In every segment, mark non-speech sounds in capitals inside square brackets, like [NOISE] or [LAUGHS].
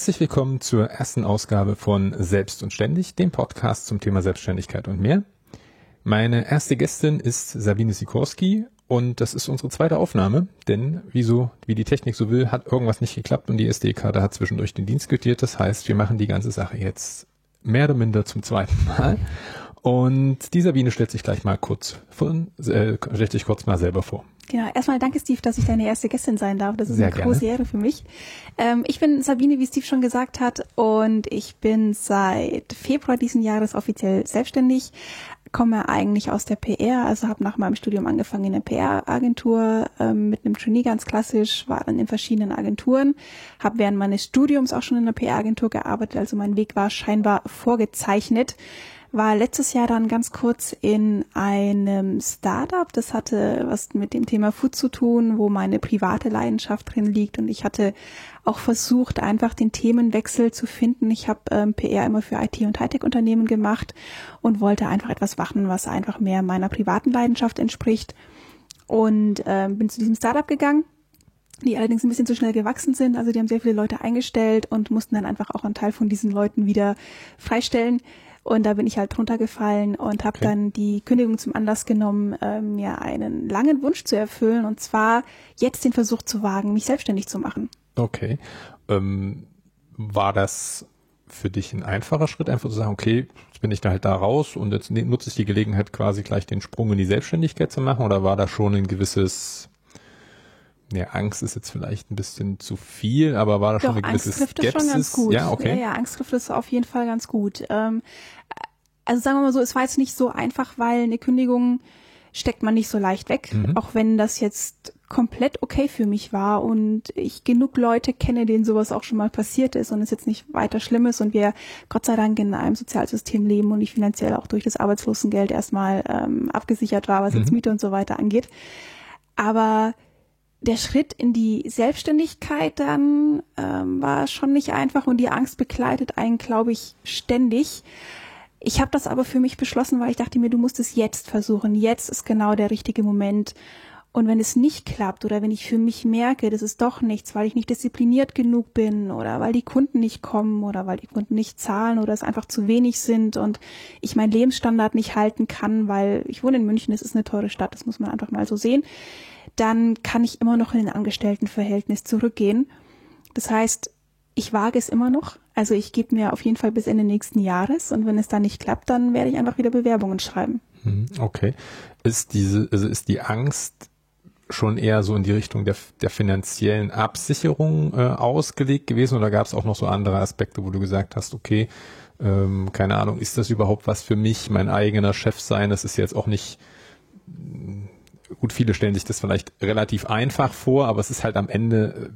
Herzlich willkommen zur ersten Ausgabe von Selbst und Ständig, dem Podcast zum Thema Selbstständigkeit und mehr. Meine erste Gästin ist Sabine Sikorski und das ist unsere zweite Aufnahme, denn wie so, wie die Technik so will, hat irgendwas nicht geklappt und die SD-Karte hat zwischendurch den Dienst quittiert. Das heißt, wir machen die ganze Sache jetzt mehr oder minder zum zweiten Mal. Und die Sabine stellt sich gleich mal kurz von, äh, stellt sich kurz mal selber vor. Genau, erstmal danke Steve, dass ich deine erste Gästin sein darf. Das ist Sehr eine gerne. große Ehre für mich. Ähm, ich bin Sabine, wie Steve schon gesagt hat, und ich bin seit Februar diesen Jahres offiziell selbstständig, komme eigentlich aus der PR, also habe nach meinem Studium angefangen in der PR-Agentur ähm, mit einem Trainee ganz klassisch, war dann in verschiedenen Agenturen, habe während meines Studiums auch schon in der PR-Agentur gearbeitet, also mein Weg war scheinbar vorgezeichnet war letztes Jahr dann ganz kurz in einem Startup. Das hatte was mit dem Thema Food zu tun, wo meine private Leidenschaft drin liegt. Und ich hatte auch versucht, einfach den Themenwechsel zu finden. Ich habe ähm, PR immer für IT- und Hightech-Unternehmen gemacht und wollte einfach etwas machen, was einfach mehr meiner privaten Leidenschaft entspricht. Und äh, bin zu diesem Startup gegangen die allerdings ein bisschen zu schnell gewachsen sind. Also die haben sehr viele Leute eingestellt und mussten dann einfach auch einen Teil von diesen Leuten wieder freistellen. Und da bin ich halt drunter gefallen und habe okay. dann die Kündigung zum Anlass genommen, äh, mir einen langen Wunsch zu erfüllen und zwar jetzt den Versuch zu wagen, mich selbstständig zu machen. Okay. Ähm, war das für dich ein einfacher Schritt, einfach zu sagen, okay, jetzt bin ich da halt da raus und jetzt nutze ich die Gelegenheit, quasi gleich den Sprung in die Selbstständigkeit zu machen? Oder war da schon ein gewisses ja, Angst ist jetzt vielleicht ein bisschen zu viel, aber war da schon eine gewisse Angst trifft Skepsis? schon ganz gut. Ja, okay. Ja, ja, Angst trifft es auf jeden Fall ganz gut. Ähm, also sagen wir mal so, es war jetzt nicht so einfach, weil eine Kündigung steckt man nicht so leicht weg, mhm. auch wenn das jetzt komplett okay für mich war und ich genug Leute kenne, denen sowas auch schon mal passiert ist und es jetzt nicht weiter schlimm ist und wir Gott sei Dank in einem Sozialsystem leben und ich finanziell auch durch das Arbeitslosengeld erstmal ähm, abgesichert war, was mhm. jetzt Miete und so weiter angeht. Aber der Schritt in die Selbstständigkeit dann ähm, war schon nicht einfach und die Angst begleitet einen, glaube ich, ständig. Ich habe das aber für mich beschlossen, weil ich dachte mir, du musst es jetzt versuchen. Jetzt ist genau der richtige Moment. Und wenn es nicht klappt oder wenn ich für mich merke, das ist doch nichts, weil ich nicht diszipliniert genug bin oder weil die Kunden nicht kommen oder weil die Kunden nicht zahlen oder es einfach zu wenig sind und ich meinen Lebensstandard nicht halten kann, weil ich wohne in München, es ist eine teure Stadt, das muss man einfach mal so sehen dann kann ich immer noch in ein Angestelltenverhältnis zurückgehen. Das heißt, ich wage es immer noch. Also ich gebe mir auf jeden Fall bis Ende nächsten Jahres und wenn es dann nicht klappt, dann werde ich einfach wieder Bewerbungen schreiben. Mhm, okay. Ist diese, also ist die Angst schon eher so in die Richtung der, der finanziellen Absicherung äh, ausgelegt gewesen oder gab es auch noch so andere Aspekte, wo du gesagt hast, okay, ähm, keine Ahnung, ist das überhaupt was für mich, mein eigener Chef sein? Das ist jetzt auch nicht gut, viele stellen sich das vielleicht relativ einfach vor, aber es ist halt am Ende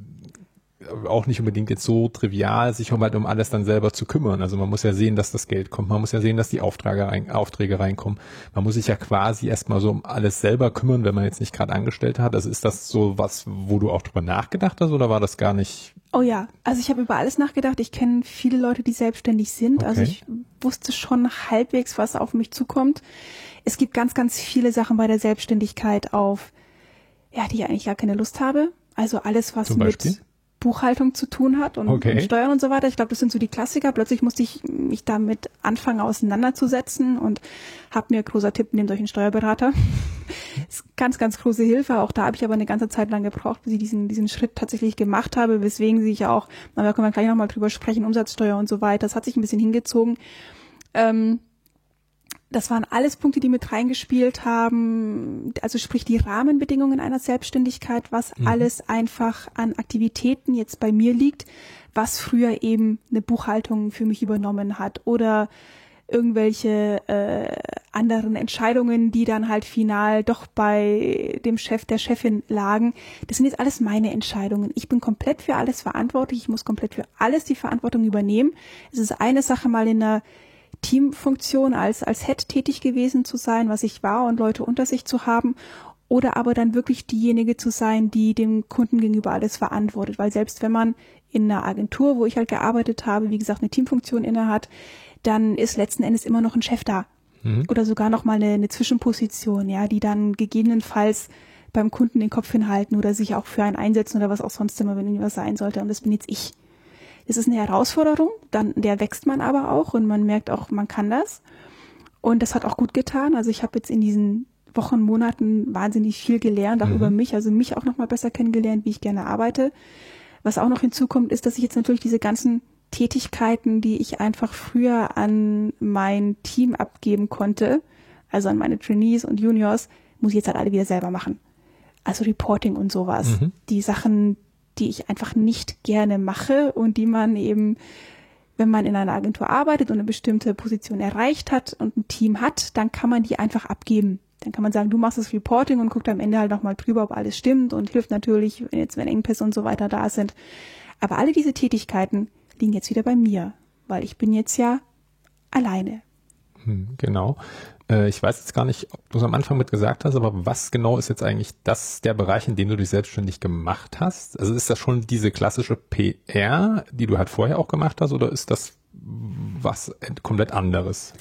äh, auch nicht unbedingt jetzt so trivial, sich um halt um alles dann selber zu kümmern. Also man muss ja sehen, dass das Geld kommt, man muss ja sehen, dass die Aufträge, rein, Aufträge reinkommen. Man muss sich ja quasi erstmal so um alles selber kümmern, wenn man jetzt nicht gerade Angestellte hat. Also ist das so was, wo du auch drüber nachgedacht hast oder war das gar nicht? Oh ja, also ich habe über alles nachgedacht. Ich kenne viele Leute, die selbstständig sind. Also okay. Also ich wusste schon halbwegs, was auf mich zukommt es gibt ganz, ganz viele Sachen bei der Selbstständigkeit auf, ja, die ich eigentlich gar keine Lust habe. Also alles, was mit Buchhaltung zu tun hat und, okay. und Steuern und so weiter. Ich glaube, das sind so die Klassiker. Plötzlich musste ich mich damit anfangen auseinanderzusetzen und habe mir großer Tipp, nehmt euch einen Steuerberater. [LAUGHS] ist ganz, ganz große Hilfe. Auch da habe ich aber eine ganze Zeit lang gebraucht, bis ich diesen, diesen Schritt tatsächlich gemacht habe, weswegen sich auch, da können wir gleich nochmal drüber sprechen, Umsatzsteuer und so weiter. Das hat sich ein bisschen hingezogen. Ähm, das waren alles Punkte, die mit reingespielt haben. Also sprich die Rahmenbedingungen einer Selbstständigkeit, was mhm. alles einfach an Aktivitäten jetzt bei mir liegt, was früher eben eine Buchhaltung für mich übernommen hat oder irgendwelche äh, anderen Entscheidungen, die dann halt final doch bei dem Chef, der Chefin lagen. Das sind jetzt alles meine Entscheidungen. Ich bin komplett für alles verantwortlich. Ich muss komplett für alles die Verantwortung übernehmen. Es ist eine Sache mal in einer Teamfunktion als, als Head tätig gewesen zu sein, was ich war und Leute unter sich zu haben oder aber dann wirklich diejenige zu sein, die dem Kunden gegenüber alles verantwortet. Weil selbst wenn man in einer Agentur, wo ich halt gearbeitet habe, wie gesagt, eine Teamfunktion innehat, dann ist letzten Endes immer noch ein Chef da. Mhm. Oder sogar noch mal eine, eine Zwischenposition, ja, die dann gegebenenfalls beim Kunden den Kopf hinhalten oder sich auch für einen einsetzen oder was auch sonst immer, wenn irgendwas sein sollte. Und das bin jetzt ich. Es ist eine Herausforderung, dann der wächst man aber auch und man merkt auch, man kann das. Und das hat auch gut getan. Also ich habe jetzt in diesen Wochen, Monaten wahnsinnig viel gelernt, auch mhm. über mich, also mich auch nochmal besser kennengelernt, wie ich gerne arbeite. Was auch noch hinzukommt, ist, dass ich jetzt natürlich diese ganzen Tätigkeiten, die ich einfach früher an mein Team abgeben konnte, also an meine Trainees und Juniors, muss ich jetzt halt alle wieder selber machen. Also Reporting und sowas. Mhm. Die Sachen, die ich einfach nicht gerne mache und die man eben, wenn man in einer Agentur arbeitet und eine bestimmte Position erreicht hat und ein Team hat, dann kann man die einfach abgeben. Dann kann man sagen, du machst das Reporting und guckt am Ende halt nochmal drüber, ob alles stimmt und hilft natürlich, wenn jetzt, wenn Engpässe und so weiter da sind. Aber alle diese Tätigkeiten liegen jetzt wieder bei mir, weil ich bin jetzt ja alleine. Hm, genau. Äh, ich weiß jetzt gar nicht, ob du es am Anfang mit gesagt hast, aber was genau ist jetzt eigentlich das der Bereich, in dem du dich selbstständig gemacht hast? Also ist das schon diese klassische PR, die du halt vorher auch gemacht hast, oder ist das was komplett anderes?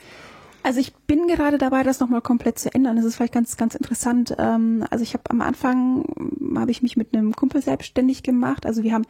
Also ich bin gerade dabei, das nochmal komplett zu ändern. Das ist vielleicht ganz, ganz interessant. Ähm, also ich habe am Anfang, habe ich mich mit einem Kumpel selbstständig gemacht. Also wir haben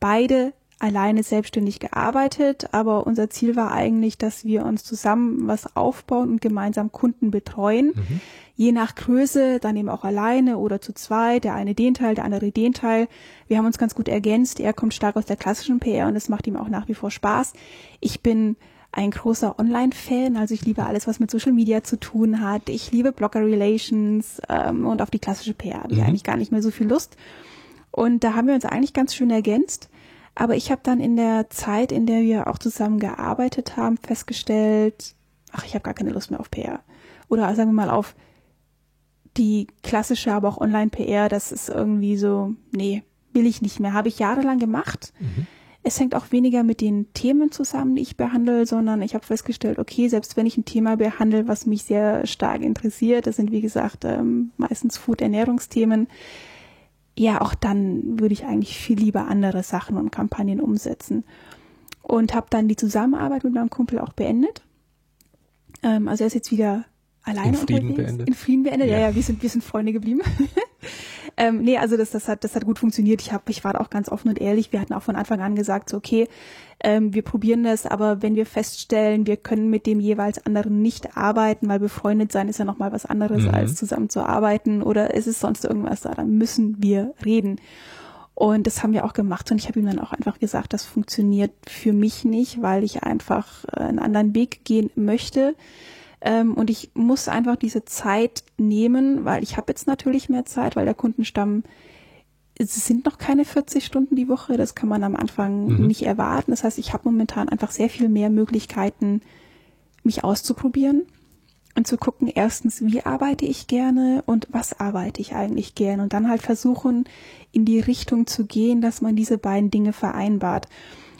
beide alleine selbstständig gearbeitet, aber unser Ziel war eigentlich, dass wir uns zusammen was aufbauen und gemeinsam Kunden betreuen. Mhm. Je nach Größe, dann eben auch alleine oder zu zweit, der eine den Teil, der andere den Teil. Wir haben uns ganz gut ergänzt. Er kommt stark aus der klassischen PR und es macht ihm auch nach wie vor Spaß. Ich bin ein großer Online-Fan, also ich liebe alles, was mit Social Media zu tun hat. Ich liebe Blogger Relations ähm, und auf die klassische PR habe ich mhm. eigentlich gar nicht mehr so viel Lust. Und da haben wir uns eigentlich ganz schön ergänzt. Aber ich habe dann in der Zeit, in der wir auch zusammen gearbeitet haben, festgestellt, ach, ich habe gar keine Lust mehr auf PR. Oder sagen wir mal auf die klassische, aber auch Online-PR, das ist irgendwie so, nee, will ich nicht mehr. Habe ich jahrelang gemacht. Mhm. Es hängt auch weniger mit den Themen zusammen, die ich behandle, sondern ich habe festgestellt, okay, selbst wenn ich ein Thema behandle, was mich sehr stark interessiert, das sind wie gesagt ähm, meistens Food-Ernährungsthemen, ja, auch dann würde ich eigentlich viel lieber andere Sachen und Kampagnen umsetzen. Und habe dann die Zusammenarbeit mit meinem Kumpel auch beendet. Ähm, also er ist jetzt wieder alleine in Frieden unterwegs. Beendet. In Frieden beendet. Ja, ja, ja wir sind wir sind Freunde geblieben. [LAUGHS] ähm, nee, also das das hat das hat gut funktioniert. Ich habe ich war auch ganz offen und ehrlich. Wir hatten auch von Anfang an gesagt, so okay, ähm, wir probieren das, aber wenn wir feststellen, wir können mit dem jeweils anderen nicht arbeiten, weil befreundet sein ist ja nochmal was anderes mhm. als zusammen zu arbeiten oder ist es sonst irgendwas da, dann müssen wir reden. Und das haben wir auch gemacht und ich habe ihm dann auch einfach gesagt, das funktioniert für mich nicht, weil ich einfach äh, einen anderen Weg gehen möchte. Ähm, und ich muss einfach diese Zeit nehmen, weil ich habe jetzt natürlich mehr Zeit, weil der Kundenstamm es sind noch keine 40 Stunden die Woche, das kann man am Anfang mhm. nicht erwarten. Das heißt, ich habe momentan einfach sehr viel mehr Möglichkeiten, mich auszuprobieren und zu gucken, erstens, wie arbeite ich gerne und was arbeite ich eigentlich gerne und dann halt versuchen, in die Richtung zu gehen, dass man diese beiden Dinge vereinbart.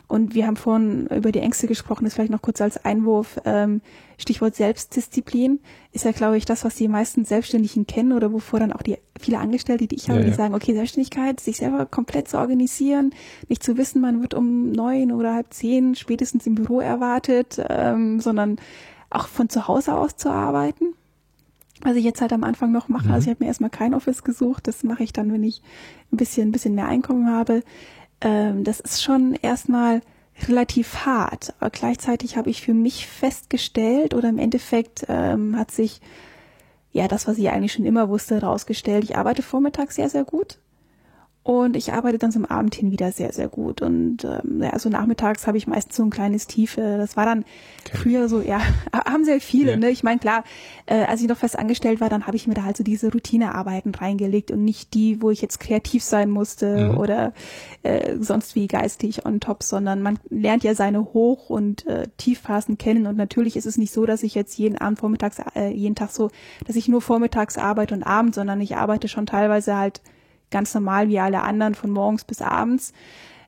Und wir haben vorhin über die Ängste gesprochen, das vielleicht noch kurz als Einwurf. Ähm, Stichwort Selbstdisziplin ist ja, glaube ich, das, was die meisten Selbstständigen kennen oder wovor dann auch die viele Angestellte, die ich habe, ja, die sagen, okay, Selbstständigkeit, sich selber komplett zu organisieren, nicht zu wissen, man wird um neun oder halb zehn spätestens im Büro erwartet, ähm, sondern auch von zu Hause aus zu arbeiten. Was ich jetzt halt am Anfang noch mache, mhm. also ich habe mir erstmal kein Office gesucht, das mache ich dann, wenn ich ein bisschen, ein bisschen mehr Einkommen habe ähm, das ist schon erstmal relativ hart. Aber gleichzeitig habe ich für mich festgestellt oder im Endeffekt ähm, hat sich ja das, was ich eigentlich schon immer wusste, herausgestellt. Ich arbeite vormittags sehr, sehr gut. Und ich arbeite dann zum Abend hin wieder sehr, sehr gut. Und ähm, ja, so nachmittags habe ich meistens so ein kleines Tief. Äh, das war dann okay. früher so, ja, [LAUGHS] haben sehr viele. Ja. Ne? Ich meine, klar, äh, als ich noch fest angestellt war, dann habe ich mir da halt so diese Routinearbeiten reingelegt und nicht die, wo ich jetzt kreativ sein musste mhm. oder äh, sonst wie geistig on top, sondern man lernt ja seine Hoch- und äh, Tiefphasen kennen. Und natürlich ist es nicht so, dass ich jetzt jeden Abend vormittags, äh, jeden Tag so, dass ich nur vormittags arbeite und abends, sondern ich arbeite schon teilweise halt ganz normal wie alle anderen von morgens bis abends.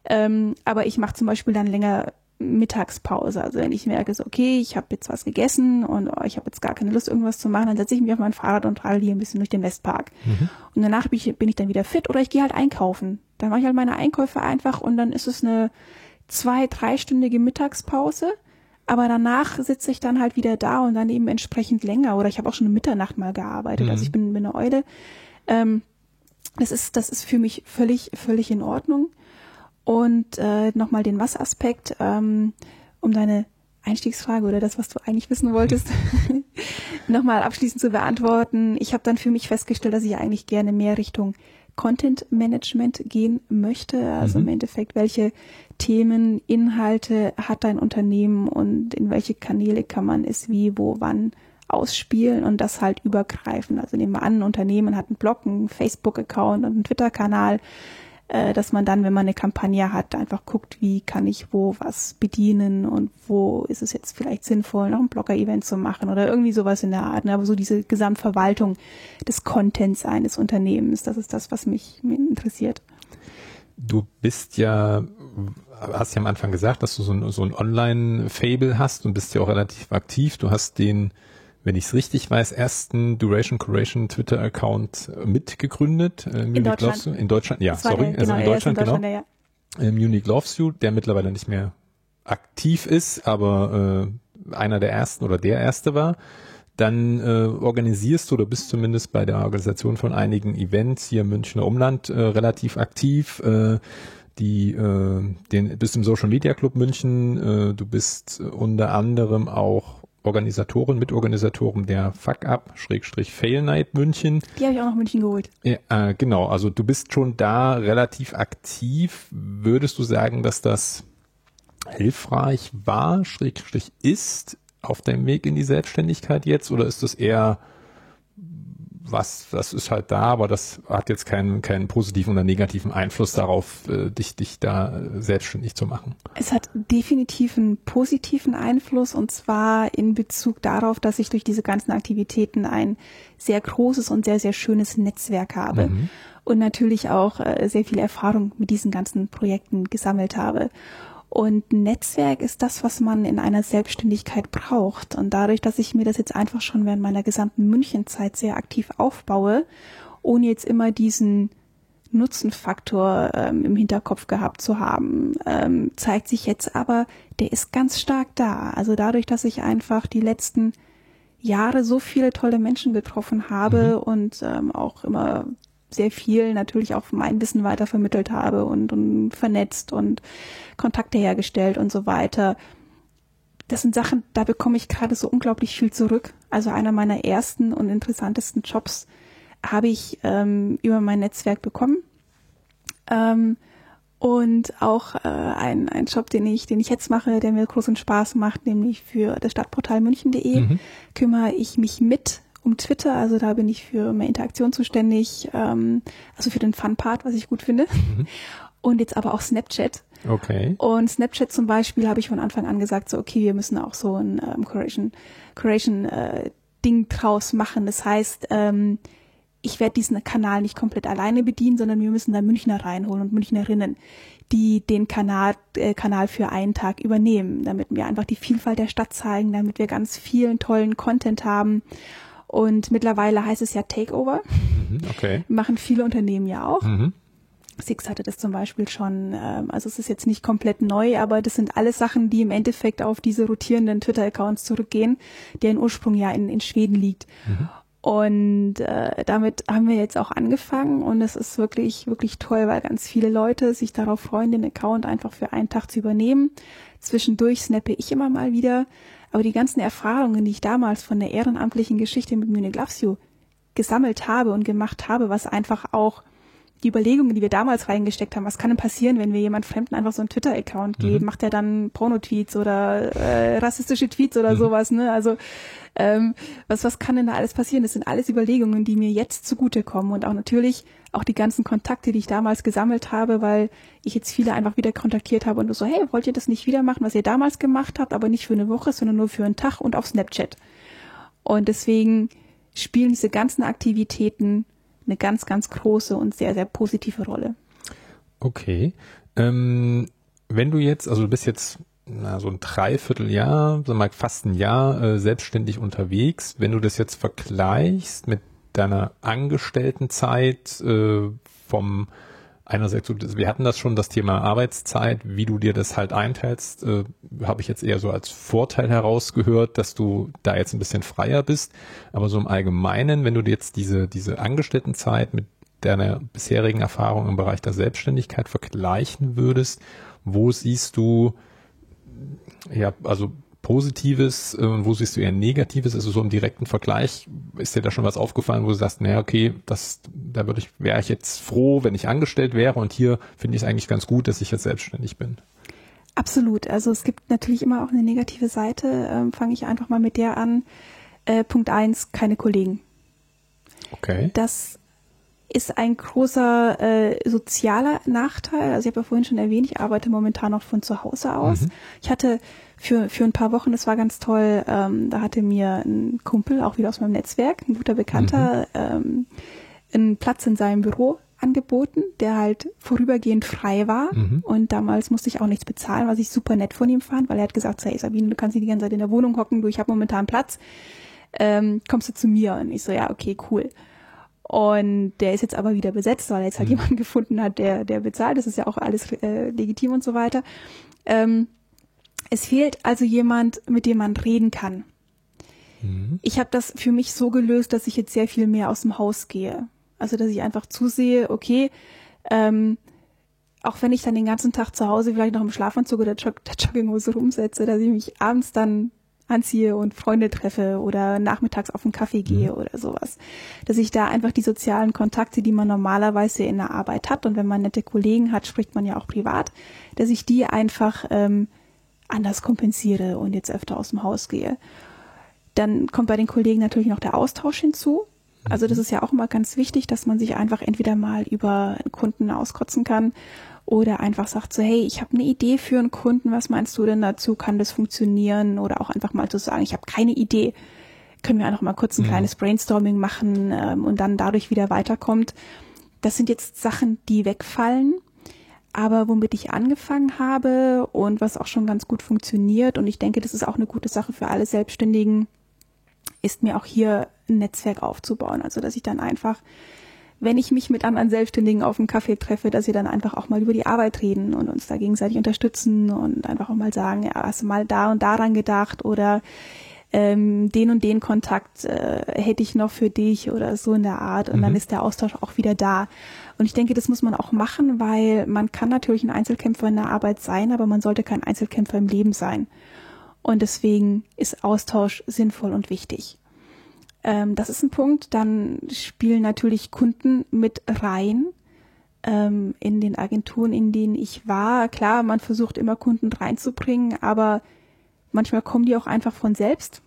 Ähm, aber ich mache zum Beispiel dann länger Mittagspause. Also wenn ich merke, so, okay, ich habe jetzt was gegessen und oh, ich habe jetzt gar keine Lust, irgendwas zu machen, dann setze ich mich auf mein Fahrrad und radel hier ein bisschen durch den Westpark. Mhm. Und danach bin ich, bin ich dann wieder fit oder ich gehe halt einkaufen. Dann mache ich halt meine Einkäufe einfach und dann ist es eine zwei-, dreistündige Mittagspause. Aber danach sitze ich dann halt wieder da und dann eben entsprechend länger. Oder ich habe auch schon eine Mitternacht mal gearbeitet. Mhm. Also ich bin, bin eine Eule. Ähm, das ist, das ist für mich völlig, völlig in Ordnung. Und äh, nochmal den Was-Aspekt, ähm, um deine Einstiegsfrage oder das, was du eigentlich wissen wolltest, [LAUGHS] nochmal abschließend zu beantworten. Ich habe dann für mich festgestellt, dass ich eigentlich gerne mehr Richtung Content Management gehen möchte. Also mhm. im Endeffekt, welche Themen, Inhalte hat dein Unternehmen und in welche Kanäle kann man es wie, wo, wann ausspielen und das halt übergreifen. Also nehmen wir an, ein Unternehmen hat einen Blog, einen Facebook-Account und einen Twitter-Kanal äh, dass man dann, wenn man eine Kampagne hat, einfach guckt, wie kann ich wo was bedienen und wo ist es jetzt vielleicht sinnvoll, noch ein Blogger-Event zu machen oder irgendwie sowas in der Art. Ne? Aber so diese Gesamtverwaltung des Contents eines Unternehmens, das ist das, was mich, interessiert. Du bist ja, hast ja am Anfang gesagt, dass du so ein, so ein Online-Fable hast und bist ja auch relativ aktiv. Du hast den wenn ich es richtig weiß, ersten Duration Curation Twitter-Account mitgegründet. Äh, in Deutschland. In Deutschland, ja, sorry. Der, also genau, in Deutschland, in Deutschland genau. Ja. Äh, Munich Loves You, der mittlerweile nicht mehr aktiv ist, aber äh, einer der ersten oder der erste war. Dann äh, organisierst du oder bist zumindest bei der Organisation von einigen Events hier im Münchner Umland äh, relativ aktiv. Äh, die äh, den bist im Social Media Club München, äh, du bist unter anderem auch Organisatoren, Mitorganisatoren der Fuck Up, Schrägstrich Fail Night München. Die habe ich auch noch München geholt. Ja, äh, genau, also du bist schon da relativ aktiv. Würdest du sagen, dass das hilfreich war, Schrägstrich ist auf deinem Weg in die Selbstständigkeit jetzt oder ist das eher was, das ist halt da, aber das hat jetzt keinen, keinen positiven oder negativen Einfluss darauf, äh, dich, dich da äh, selbstständig zu machen. Es hat definitiv einen positiven Einfluss und zwar in Bezug darauf, dass ich durch diese ganzen Aktivitäten ein sehr großes und sehr, sehr schönes Netzwerk habe. Mhm. Und natürlich auch äh, sehr viel Erfahrung mit diesen ganzen Projekten gesammelt habe. Und Netzwerk ist das, was man in einer Selbstständigkeit braucht. Und dadurch, dass ich mir das jetzt einfach schon während meiner gesamten Münchenzeit sehr aktiv aufbaue, ohne jetzt immer diesen Nutzenfaktor ähm, im Hinterkopf gehabt zu haben, ähm, zeigt sich jetzt aber, der ist ganz stark da. Also dadurch, dass ich einfach die letzten Jahre so viele tolle Menschen getroffen habe mhm. und ähm, auch immer sehr viel natürlich auch mein Wissen weitervermittelt habe und, und vernetzt und Kontakte hergestellt und so weiter. Das sind Sachen, da bekomme ich gerade so unglaublich viel zurück. Also einer meiner ersten und interessantesten Jobs habe ich ähm, über mein Netzwerk bekommen. Ähm, und auch äh, ein, ein Job, den ich, den ich jetzt mache, der mir großen Spaß macht, nämlich für das Stadtportal München.de, mhm. kümmere ich mich mit um Twitter, also da bin ich für mehr Interaktion zuständig, ähm, also für den Fun-Part, was ich gut finde. Mhm. [LAUGHS] Und jetzt aber auch Snapchat. Okay. Und Snapchat zum Beispiel habe ich von Anfang an gesagt, so okay, wir müssen auch so ein ähm, Curation, Curation äh, Ding draus machen. Das heißt, ähm, ich werde diesen Kanal nicht komplett alleine bedienen, sondern wir müssen da Münchner reinholen und Münchnerinnen, die den Kanal, äh, Kanal für einen Tag übernehmen, damit wir einfach die Vielfalt der Stadt zeigen, damit wir ganz vielen tollen Content haben und mittlerweile heißt es ja Takeover. Mhm, okay. [LAUGHS] Machen viele Unternehmen ja auch. Mhm. Six hatte das zum Beispiel schon, ähm, also es ist jetzt nicht komplett neu, aber das sind alles Sachen, die im Endeffekt auf diese rotierenden Twitter-Accounts zurückgehen, deren Ursprung ja in, in Schweden liegt. Mhm. Und äh, damit haben wir jetzt auch angefangen und es ist wirklich, wirklich toll, weil ganz viele Leute sich darauf freuen, den Account einfach für einen Tag zu übernehmen. Zwischendurch snappe ich immer mal wieder aber die ganzen Erfahrungen, die ich damals von der ehrenamtlichen Geschichte mit Loves You gesammelt habe und gemacht habe, was einfach auch die Überlegungen, die wir damals reingesteckt haben, was kann denn passieren, wenn wir jemand Fremden einfach so einen Twitter-Account geben? Mhm. Macht er dann Porno-Tweets oder äh, rassistische Tweets oder mhm. sowas, ne? Also ähm, was, was kann denn da alles passieren? Das sind alles Überlegungen, die mir jetzt zugutekommen und auch natürlich auch die ganzen Kontakte, die ich damals gesammelt habe, weil ich jetzt viele einfach wieder kontaktiert habe und so, hey, wollt ihr das nicht wieder machen, was ihr damals gemacht habt, aber nicht für eine Woche, sondern nur für einen Tag und auf Snapchat. Und deswegen spielen diese ganzen Aktivitäten eine ganz, ganz große und sehr, sehr positive Rolle. Okay. Ähm, wenn du jetzt, also du bist jetzt na, so ein Dreivierteljahr, sag mal fast ein Jahr äh, selbstständig unterwegs. Wenn du das jetzt vergleichst mit deiner Angestelltenzeit äh, vom einerseits, wir hatten das schon, das Thema Arbeitszeit, wie du dir das halt einteilst, äh, habe ich jetzt eher so als Vorteil herausgehört, dass du da jetzt ein bisschen freier bist. Aber so im Allgemeinen, wenn du dir jetzt diese, diese Angestelltenzeit mit deiner bisherigen Erfahrung im Bereich der Selbstständigkeit vergleichen würdest, wo siehst du, ja, also Positives äh, und wo siehst du eher Negatives? Also so im direkten Vergleich, ist dir da schon was aufgefallen, wo du sagst, naja, okay, das, da würde ich, wäre ich jetzt froh, wenn ich angestellt wäre und hier finde ich es eigentlich ganz gut, dass ich jetzt selbstständig bin. Absolut. Also es gibt natürlich immer auch eine negative Seite. Ähm, Fange ich einfach mal mit der an. Äh, Punkt eins: keine Kollegen. Okay. Das ist ein großer äh, sozialer Nachteil. Also ich habe ja vorhin schon erwähnt, ich arbeite momentan noch von zu Hause aus. Mhm. Ich hatte für, für ein paar Wochen, das war ganz toll, ähm, da hatte mir ein Kumpel, auch wieder aus meinem Netzwerk, ein guter Bekannter, mhm. ähm, einen Platz in seinem Büro angeboten, der halt vorübergehend frei war. Mhm. Und damals musste ich auch nichts bezahlen, was ich super nett von ihm fand, weil er hat gesagt, hey Sabine, du kannst nicht die ganze Zeit in der Wohnung hocken, du, ich habe momentan Platz, ähm, kommst du zu mir? Und ich so, ja, okay, cool. Und der ist jetzt aber wieder besetzt, weil er jetzt halt mhm. jemanden [LAUGHS] gefunden hat, der, der bezahlt. Das ist ja auch alles äh, legitim und so weiter. Ähm, es fehlt also jemand, mit dem man reden kann. Mhm. Ich habe das für mich so gelöst, dass ich jetzt sehr viel mehr aus dem Haus gehe. Also dass ich einfach zusehe, okay, ähm, auch wenn ich dann den ganzen Tag zu Hause vielleicht noch im Schlafanzug oder [LAUGHS] der Jogginghose rumsetze, dass ich mich abends dann anziehe und Freunde treffe oder nachmittags auf einen Kaffee gehe mhm. oder sowas. Dass ich da einfach die sozialen Kontakte, die man normalerweise in der Arbeit hat und wenn man nette Kollegen hat, spricht man ja auch privat, dass ich die einfach ähm, anders kompensiere und jetzt öfter aus dem Haus gehe. Dann kommt bei den Kollegen natürlich noch der Austausch hinzu. Also das mhm. ist ja auch immer ganz wichtig, dass man sich einfach entweder mal über einen Kunden auskotzen kann oder einfach sagt so, hey, ich habe eine Idee für einen Kunden, was meinst du denn dazu? Kann das funktionieren? Oder auch einfach mal zu sagen, ich habe keine Idee. Können wir einfach mal kurz ein ja. kleines Brainstorming machen ähm, und dann dadurch wieder weiterkommt. Das sind jetzt Sachen, die wegfallen aber womit ich angefangen habe und was auch schon ganz gut funktioniert und ich denke, das ist auch eine gute Sache für alle Selbstständigen, ist mir auch hier ein Netzwerk aufzubauen. Also dass ich dann einfach, wenn ich mich mit anderen Selbstständigen auf einen Kaffee treffe, dass wir dann einfach auch mal über die Arbeit reden und uns da gegenseitig unterstützen und einfach auch mal sagen, ja, hast du mal da und daran gedacht oder ähm, den und den Kontakt äh, hätte ich noch für dich oder so in der Art und mhm. dann ist der Austausch auch wieder da. Und ich denke, das muss man auch machen, weil man kann natürlich ein Einzelkämpfer in der Arbeit sein, aber man sollte kein Einzelkämpfer im Leben sein. Und deswegen ist Austausch sinnvoll und wichtig. Ähm, das ist ein Punkt. Dann spielen natürlich Kunden mit rein ähm, in den Agenturen, in denen ich war. Klar, man versucht immer Kunden reinzubringen, aber Manchmal kommen die auch einfach von selbst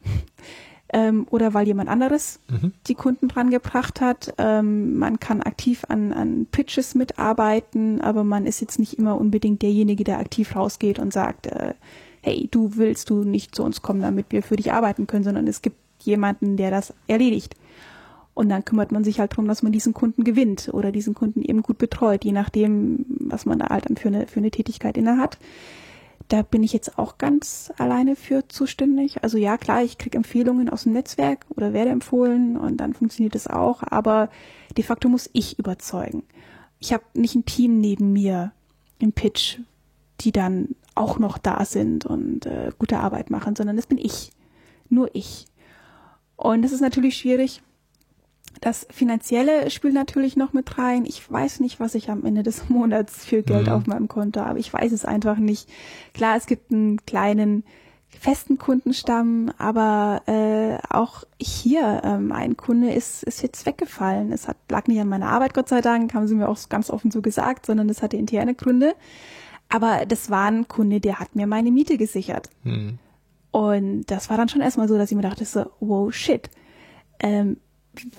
ähm, oder weil jemand anderes mhm. die Kunden dran gebracht hat. Ähm, man kann aktiv an, an Pitches mitarbeiten, aber man ist jetzt nicht immer unbedingt derjenige, der aktiv rausgeht und sagt, äh, hey, du willst du nicht zu uns kommen, damit wir für dich arbeiten können, sondern es gibt jemanden, der das erledigt. Und dann kümmert man sich halt darum, dass man diesen Kunden gewinnt oder diesen Kunden eben gut betreut, je nachdem, was man da halt für eine, für eine Tätigkeit inne hat da bin ich jetzt auch ganz alleine für zuständig. Also ja, klar, ich kriege Empfehlungen aus dem Netzwerk oder werde empfohlen und dann funktioniert es auch, aber de facto muss ich überzeugen. Ich habe nicht ein Team neben mir im Pitch, die dann auch noch da sind und äh, gute Arbeit machen, sondern das bin ich. Nur ich. Und das ist natürlich schwierig, das Finanzielle spielt natürlich noch mit rein. Ich weiß nicht, was ich am Ende des [LAUGHS] Monats für Geld mhm. auf meinem Konto habe. Ich weiß es einfach nicht. Klar, es gibt einen kleinen festen Kundenstamm, aber äh, auch hier ähm, ein Kunde ist ist jetzt weggefallen. Es hat lag nicht an meiner Arbeit, Gott sei Dank, haben sie mir auch ganz offen so gesagt, sondern es hatte interne Gründe. Aber das war ein Kunde, der hat mir meine Miete gesichert. Mhm. Und das war dann schon erstmal so, dass ich mir dachte, so, wow, shit. Ähm,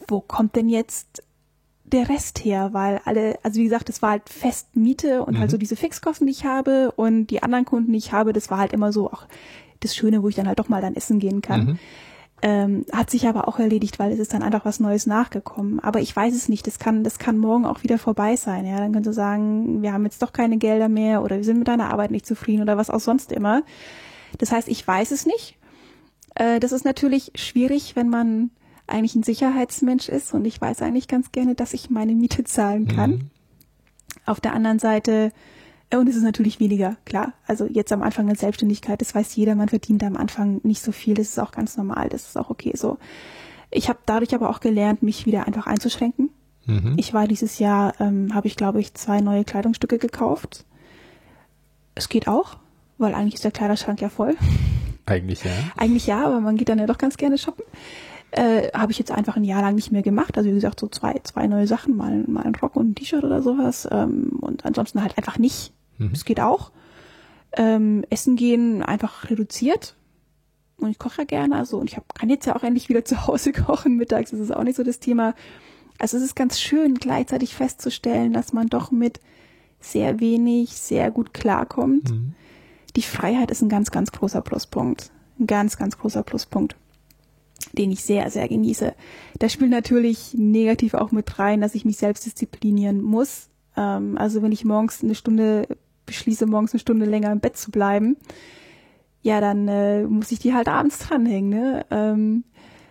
wo kommt denn jetzt der Rest her? Weil alle, also wie gesagt, es war halt fest Miete und mhm. halt so diese Fixkosten, die ich habe und die anderen Kunden, die ich habe, das war halt immer so auch das Schöne, wo ich dann halt doch mal dann essen gehen kann. Mhm. Ähm, hat sich aber auch erledigt, weil es ist dann einfach was Neues nachgekommen. Aber ich weiß es nicht. Das kann, das kann morgen auch wieder vorbei sein. Ja, dann kannst du sagen, wir haben jetzt doch keine Gelder mehr oder wir sind mit deiner Arbeit nicht zufrieden oder was auch sonst immer. Das heißt, ich weiß es nicht. Äh, das ist natürlich schwierig, wenn man eigentlich ein Sicherheitsmensch ist und ich weiß eigentlich ganz gerne, dass ich meine Miete zahlen kann. Mhm. Auf der anderen Seite, äh, und es ist natürlich weniger, klar. Also jetzt am Anfang der Selbstständigkeit, das weiß jeder, man verdient am Anfang nicht so viel, das ist auch ganz normal, das ist auch okay so. Ich habe dadurch aber auch gelernt, mich wieder einfach einzuschränken Mhm. Ich war dieses Jahr, ähm, habe ich glaube ich zwei neue Kleidungsstücke gekauft. Es geht auch, weil eigentlich ist der Kleiderschrank ja voll. Eigentlich ja. [LAUGHS] Eigentlich ja, aber man geht dann ja doch ganz gerne shoppen. Äh, habe ich jetzt einfach ein Jahr lang nicht mehr gemacht. Also wie gesagt, so zwei, zwei neue Sachen, mal, mal ein Rock und ein T-Shirt oder sowas. Ähm, und ansonsten halt einfach nicht. Mhm. Es geht auch. Ähm, Essen gehen einfach reduziert. Und ich koche ja gerne, also und ich hab, kann jetzt ja auch endlich wieder zu Hause [LAUGHS] kochen mittags, das ist auch nicht so das Thema. Also es ist ganz schön, gleichzeitig festzustellen, dass man doch mit sehr wenig sehr gut klarkommt. Mhm. Die Freiheit ist ein ganz, ganz großer Pluspunkt. Ein ganz, ganz großer Pluspunkt den ich sehr, sehr genieße. Da spielt natürlich negativ auch mit rein, dass ich mich selbst disziplinieren muss. Ähm, also wenn ich morgens eine Stunde beschließe, morgens eine Stunde länger im Bett zu bleiben, ja, dann äh, muss ich die halt abends dranhängen. Ne? Ähm,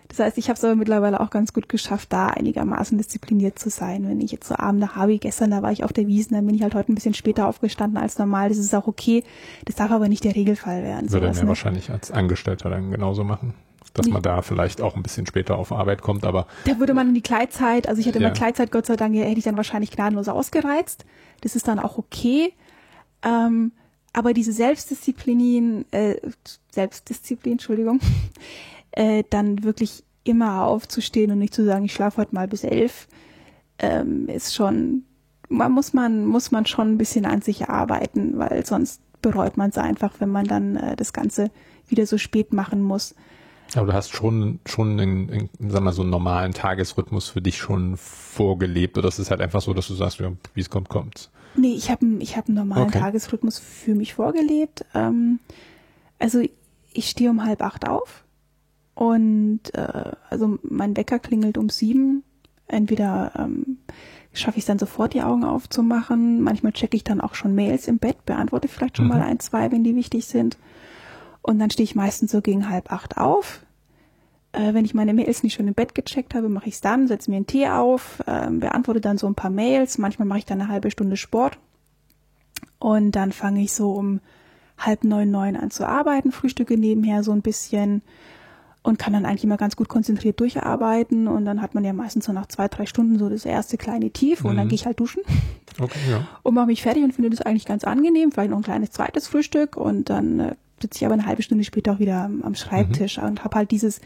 das heißt, ich habe es aber mittlerweile auch ganz gut geschafft, da einigermaßen diszipliniert zu sein. Wenn ich jetzt so Abende habe, wie gestern, da war ich auf der Wiesen, dann bin ich halt heute ein bisschen später aufgestanden als normal. Das ist auch okay. Das darf aber nicht der Regelfall werden. Würde er mir ne? wahrscheinlich als Angestellter dann genauso machen dass man da vielleicht auch ein bisschen später auf Arbeit kommt, aber. Da würde man in die Kleidzeit, also ich hatte immer ja. Kleidzeit, Gott sei Dank, hätte ich dann wahrscheinlich gnadenlos ausgereizt. Das ist dann auch okay. Ähm, aber diese Selbstdisziplin, äh, Selbstdisziplin, Entschuldigung, [LAUGHS] äh, dann wirklich immer aufzustehen und nicht zu sagen, ich schlafe heute mal bis elf, ähm, ist schon, man muss man, muss man schon ein bisschen an sich arbeiten, weil sonst bereut man es einfach, wenn man dann äh, das Ganze wieder so spät machen muss. Aber du hast schon, schon einen, einen, sag mal, so einen normalen Tagesrhythmus für dich schon vorgelebt oder ist es halt einfach so, dass du sagst, ja, wie es kommt, kommt's? Nee, ich habe ich hab einen normalen okay. Tagesrhythmus für mich vorgelebt. Ähm, also ich stehe um halb acht auf und äh, also mein Wecker klingelt um sieben. Entweder ähm, schaffe ich es dann sofort die Augen aufzumachen. Manchmal checke ich dann auch schon Mails im Bett, beantworte vielleicht schon mhm. mal ein, zwei, wenn die wichtig sind. Und dann stehe ich meistens so gegen halb acht auf. Äh, wenn ich meine Mails nicht schon im Bett gecheckt habe, mache ich es dann, setze mir einen Tee auf, äh, beantworte dann so ein paar Mails. Manchmal mache ich dann eine halbe Stunde Sport. Und dann fange ich so um halb neun, neun an zu arbeiten, frühstücke nebenher so ein bisschen und kann dann eigentlich immer ganz gut konzentriert durcharbeiten und dann hat man ja meistens so nach zwei, drei Stunden so das erste kleine Tief und dann mhm. gehe ich halt duschen okay, ja. und mache mich fertig und finde das eigentlich ganz angenehm, vielleicht noch ein kleines zweites Frühstück und dann äh, sitze ich aber eine halbe Stunde später auch wieder am, am Schreibtisch mhm. und habe halt dieses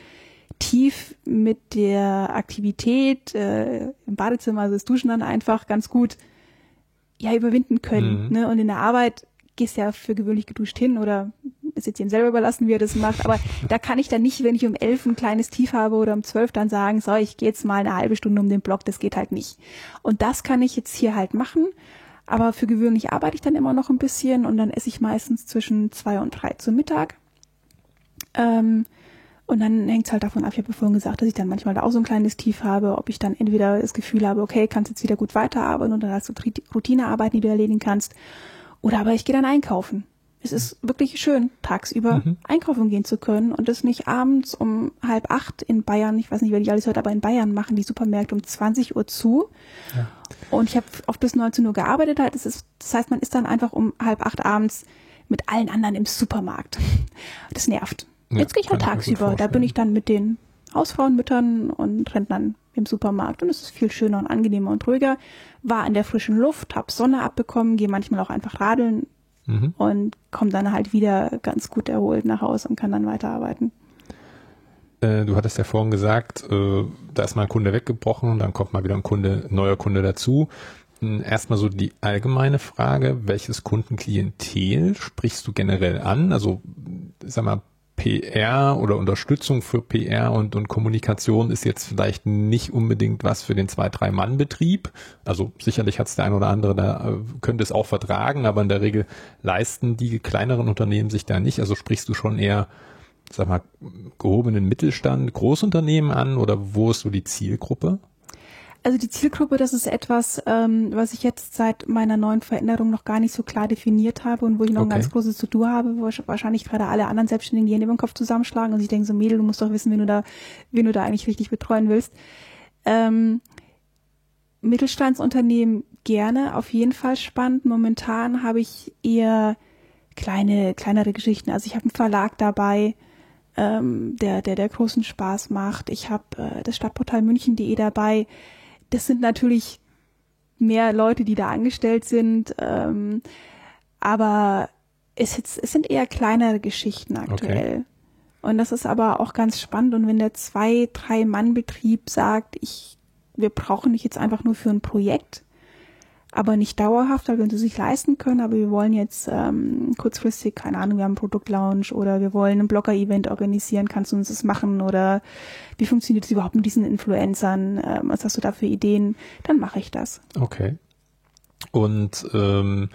Tief mit der Aktivität äh, im Badezimmer, also das Duschen dann einfach ganz gut ja überwinden können. Mhm. Ne? Und in der Arbeit gehst ja für gewöhnlich geduscht hin oder ist jetzt ihm selber überlassen, wie er das macht. Aber [LAUGHS] da kann ich dann nicht, wenn ich um elf ein kleines Tief habe oder um zwölf dann sagen, so, ich gehe jetzt mal eine halbe Stunde um den Block, das geht halt nicht. Und das kann ich jetzt hier halt machen. Aber für gewöhnlich arbeite ich dann immer noch ein bisschen und dann esse ich meistens zwischen zwei und drei zu Mittag. Ähm, und dann hängt es halt davon ab, ich habe vorhin gesagt, dass ich dann manchmal da auch so ein kleines Tief habe, ob ich dann entweder das Gefühl habe, okay, kannst jetzt wieder gut weiterarbeiten und dann hast du Routinearbeiten, die du erledigen kannst. Oder aber ich gehe dann einkaufen. Es ist wirklich schön, tagsüber mhm. einkaufen gehen zu können und das nicht abends um halb acht in Bayern, ich weiß nicht, wer die alles hört, aber in Bayern machen die Supermärkte um 20 Uhr zu. Ja. Und ich habe oft bis 19 Uhr gearbeitet halt. Das, ist, das heißt, man ist dann einfach um halb acht abends mit allen anderen im Supermarkt. Das nervt. Ja, Jetzt gehe ich halt tagsüber. Da bin ich dann mit den Hausfrauen, Müttern und Rentnern im Supermarkt und es ist viel schöner und angenehmer und ruhiger. War in der frischen Luft, hab Sonne abbekommen, gehe manchmal auch einfach radeln mhm. und komme dann halt wieder ganz gut erholt nach Hause und kann dann weiterarbeiten. Äh, du hattest ja vorhin gesagt, äh, da ist mal ein Kunde weggebrochen, dann kommt mal wieder ein Kunde, neuer Kunde dazu. Hm, erstmal so die allgemeine Frage, welches Kundenklientel sprichst du generell an? Also, sag mal, PR oder Unterstützung für PR und, und Kommunikation ist jetzt vielleicht nicht unbedingt was für den zwei, drei Mann Betrieb. Also sicherlich hat es der ein oder andere, da äh, könnte es auch vertragen, aber in der Regel leisten die kleineren Unternehmen sich da nicht. Also sprichst du schon eher, sag mal, gehobenen Mittelstand, Großunternehmen an oder wo ist so die Zielgruppe? Also die Zielgruppe, das ist etwas, ähm, was ich jetzt seit meiner neuen Veränderung noch gar nicht so klar definiert habe und wo ich noch okay. ein ganz großes To-Do habe, wo wahrscheinlich gerade alle anderen Selbstständigen die Hände über den Kopf zusammenschlagen und ich denke so, Mädel, du musst doch wissen, wen du da, wen du da eigentlich richtig betreuen willst. Ähm, Mittelstandsunternehmen gerne, auf jeden Fall spannend. Momentan habe ich eher kleine, kleinere Geschichten. Also ich habe einen Verlag dabei, ähm, der, der, der großen Spaß macht. Ich habe äh, das Stadtportal München.de dabei das sind natürlich mehr Leute, die da angestellt sind, ähm, aber es, es sind eher kleinere Geschichten aktuell. Okay. Und das ist aber auch ganz spannend. Und wenn der zwei, drei Mann-Betrieb sagt, ich, wir brauchen dich jetzt einfach nur für ein Projekt, aber nicht dauerhaft, weil wir uns das leisten können, aber wir wollen jetzt ähm, kurzfristig, keine Ahnung, wir haben einen Produktlaunch oder wir wollen ein Blogger-Event organisieren, kannst du uns das machen oder wie funktioniert es überhaupt mit diesen Influencern, ähm, was hast du da für Ideen, dann mache ich das. Okay. Und ähm,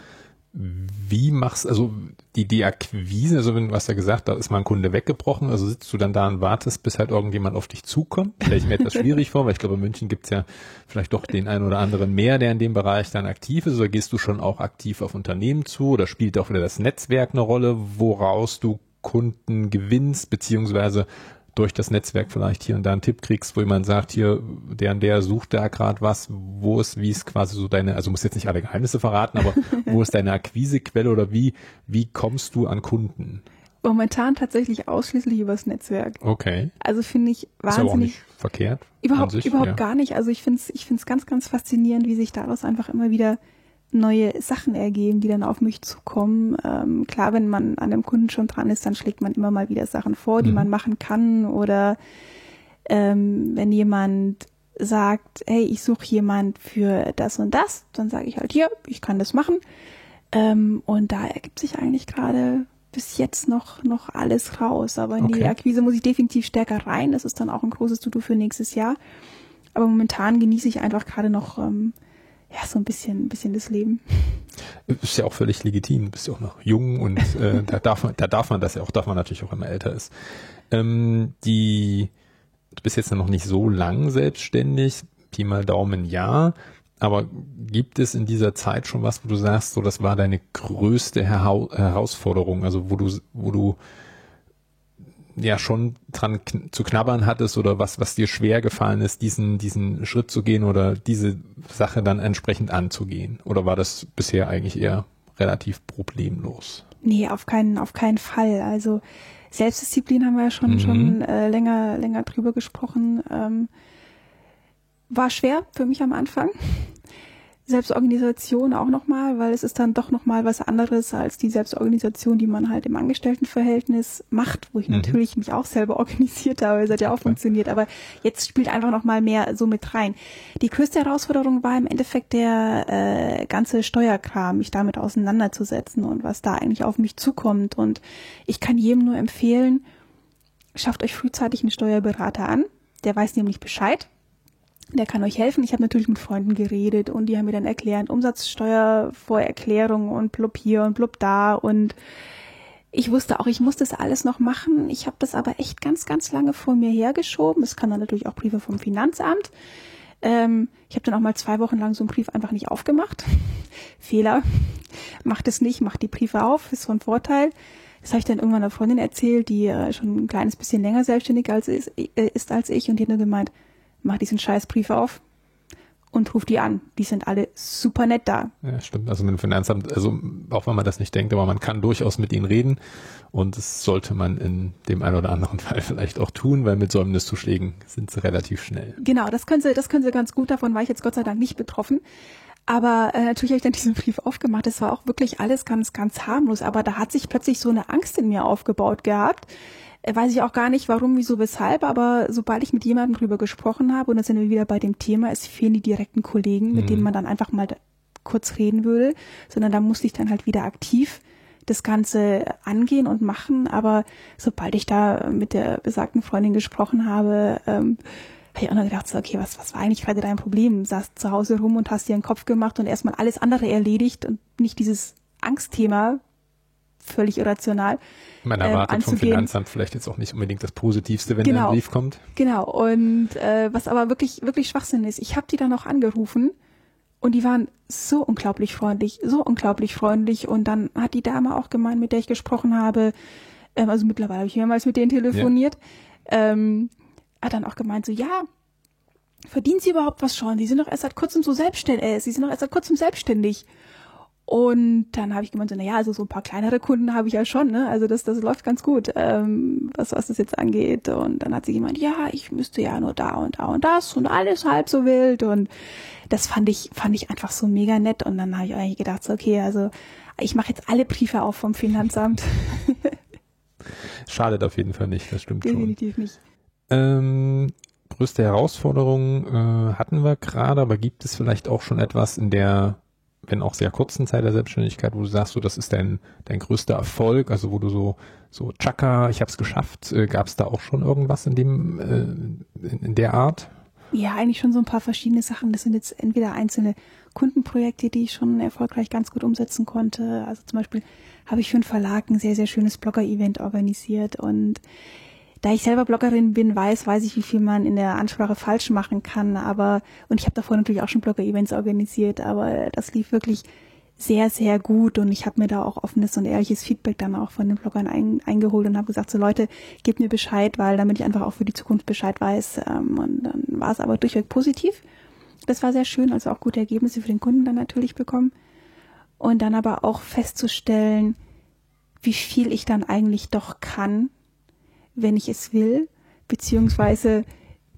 wie machst, also die, die Akquise, also wenn du hast ja gesagt, da ist mal ein Kunde weggebrochen, also sitzt du dann da und wartest, bis halt irgendjemand auf dich zukommt? Stelle ich mir etwas schwierig vor, weil ich glaube, in München gibt's ja vielleicht doch den einen oder anderen mehr, der in dem Bereich dann aktiv ist, oder gehst du schon auch aktiv auf Unternehmen zu, oder spielt auch wieder das Netzwerk eine Rolle, woraus du Kunden gewinnst, beziehungsweise durch das Netzwerk vielleicht hier und da einen Tipp kriegst, wo jemand sagt, hier, der und der sucht da gerade was, wo ist, wie ist quasi so deine, also muss jetzt nicht alle Geheimnisse verraten, aber [LAUGHS] wo ist deine Akquisequelle oder wie, wie kommst du an Kunden? Momentan tatsächlich ausschließlich übers Netzwerk. Okay. Also finde ich wahnsinnig. Ist auch nicht verkehrt. Überhaupt, sich, überhaupt ja. gar nicht. Also ich finde es ich find's ganz, ganz faszinierend, wie sich daraus einfach immer wieder neue Sachen ergeben, die dann auf mich zukommen. Ähm, klar, wenn man an dem Kunden schon dran ist, dann schlägt man immer mal wieder Sachen vor, die mhm. man machen kann. Oder ähm, wenn jemand sagt, hey, ich suche jemand für das und das, dann sage ich halt hier, ich kann das machen. Ähm, und da ergibt sich eigentlich gerade bis jetzt noch, noch alles raus. Aber in okay. die Akquise muss ich definitiv stärker rein. Das ist dann auch ein großes To-Do für nächstes Jahr. Aber momentan genieße ich einfach gerade noch ähm, ja, so ein bisschen, ein bisschen das Leben. Ist ja auch völlig legitim. Du bist ja auch noch jung und äh, [LAUGHS] da darf man, da darf man das ja auch, darf man natürlich auch, wenn man älter ist. Ähm, die, du bist jetzt noch nicht so lang selbstständig, Pi mal Daumen ja. Aber gibt es in dieser Zeit schon was, wo du sagst, so das war deine größte Herausforderung, also wo du, wo du ja schon dran zu knabbern hattest oder was, was dir schwer gefallen ist, diesen, diesen Schritt zu gehen oder diese Sache dann entsprechend anzugehen? Oder war das bisher eigentlich eher relativ problemlos? Nee, auf keinen, auf keinen Fall. Also Selbstdisziplin haben wir ja schon, mhm. schon äh, länger, länger drüber gesprochen. Ähm, war schwer für mich am Anfang. Selbstorganisation auch nochmal, weil es ist dann doch nochmal was anderes als die Selbstorganisation, die man halt im Angestelltenverhältnis macht, wo ich mhm. natürlich mich auch selber [LAUGHS] organisiert habe, es hat ja auch funktioniert, aber jetzt spielt einfach nochmal mehr so mit rein. Die größte Herausforderung war im Endeffekt der äh, ganze Steuerkram, mich damit auseinanderzusetzen und was da eigentlich auf mich zukommt und ich kann jedem nur empfehlen, schafft euch frühzeitig einen Steuerberater an, der weiß nämlich Bescheid der kann euch helfen. Ich habe natürlich mit Freunden geredet und die haben mir dann erklärt, Umsatzsteuervorerklärung und blub hier und blub da und ich wusste auch, ich muss das alles noch machen. Ich habe das aber echt ganz, ganz lange vor mir hergeschoben. Es kann dann natürlich auch Briefe vom Finanzamt. Ähm, ich habe dann auch mal zwei Wochen lang so einen Brief einfach nicht aufgemacht. [LAUGHS] Fehler. Macht es nicht, macht die Briefe auf, ist von Vorteil. Das habe ich dann irgendwann einer Freundin erzählt, die äh, schon ein kleines bisschen länger selbstständig als ist, äh, ist als ich und die hat nur gemeint, mach diesen Scheißbrief auf und ruf die an. Die sind alle super nett da. Ja, stimmt. Also mit dem Finanzamt, also auch wenn man das nicht denkt, aber man kann durchaus mit ihnen reden und das sollte man in dem einen oder anderen [LAUGHS] Fall vielleicht auch tun, weil mit Säumniszuschlägen sind sie relativ schnell. Genau, das können sie, das können sie ganz gut. Davon war ich jetzt Gott sei Dank nicht betroffen. Aber äh, natürlich habe ich dann [LAUGHS] diesen Brief aufgemacht. Das war auch wirklich alles ganz, ganz harmlos. Aber da hat sich plötzlich so eine Angst in mir aufgebaut gehabt weiß ich auch gar nicht, warum, wieso, weshalb, aber sobald ich mit jemandem drüber gesprochen habe, und dann sind wir wieder bei dem Thema, es fehlen die direkten Kollegen, mit mhm. denen man dann einfach mal kurz reden würde, sondern da musste ich dann halt wieder aktiv das Ganze angehen und machen. Aber sobald ich da mit der besagten Freundin gesprochen habe, ähm, habe ich auch noch gedacht, so, okay, was, was war eigentlich gerade dein Problem? Saßt zu Hause rum und hast dir einen Kopf gemacht und erstmal alles andere erledigt und nicht dieses Angstthema, völlig irrational. Man erwartet ähm, vom Finanzamt vielleicht jetzt auch nicht unbedingt das Positivste, wenn genau, ein Brief kommt. Genau. Und äh, was aber wirklich, wirklich Schwachsinn ist, ich habe die dann auch angerufen und die waren so unglaublich freundlich, so unglaublich freundlich. Und dann hat die Dame auch gemeint, mit der ich gesprochen habe, ähm, also mittlerweile habe ich mehrmals mit denen telefoniert, ja. ähm, hat dann auch gemeint, so ja, verdienen Sie überhaupt was schon? Sie sind doch erst seit kurzem so selbstständig, äh, Sie sind doch erst seit kurzem selbstständig. Und dann habe ich gemeint, so, naja, also so ein paar kleinere Kunden habe ich ja schon, ne? Also das, das läuft ganz gut, ähm, was, was das jetzt angeht. Und dann hat sie gemeint, ja, ich müsste ja nur da und da und das und alles halb so wild. Und das fand ich, fand ich einfach so mega nett. Und dann habe ich eigentlich gedacht, so, okay, also ich mache jetzt alle Briefe auf vom Finanzamt. [LAUGHS] Schadet auf jeden Fall nicht, das stimmt Definitiv schon. nicht. Ähm, größte Herausforderung äh, hatten wir gerade, aber gibt es vielleicht auch schon etwas in der wenn auch sehr kurzen Zeit der Selbstständigkeit, wo du sagst, so das ist dein dein größter Erfolg, also wo du so so Chaka, ich habe es geschafft, äh, gab es da auch schon irgendwas in dem äh, in, in der Art? Ja, eigentlich schon so ein paar verschiedene Sachen. Das sind jetzt entweder einzelne Kundenprojekte, die ich schon erfolgreich ganz gut umsetzen konnte. Also zum Beispiel habe ich für einen Verlag ein sehr, sehr schönes Blogger-Event organisiert und da ich selber Bloggerin bin, weiß, weiß ich, wie viel man in der Ansprache falsch machen kann. Aber, und ich habe davor natürlich auch schon Blogger-Events organisiert, aber das lief wirklich sehr, sehr gut und ich habe mir da auch offenes und ehrliches Feedback dann auch von den Bloggern ein, eingeholt und habe gesagt, so Leute, gebt mir Bescheid, weil damit ich einfach auch für die Zukunft Bescheid weiß. Ähm, und dann war es aber durchweg positiv. Das war sehr schön, also auch gute Ergebnisse für den Kunden dann natürlich bekommen. Und dann aber auch festzustellen, wie viel ich dann eigentlich doch kann wenn ich es will, beziehungsweise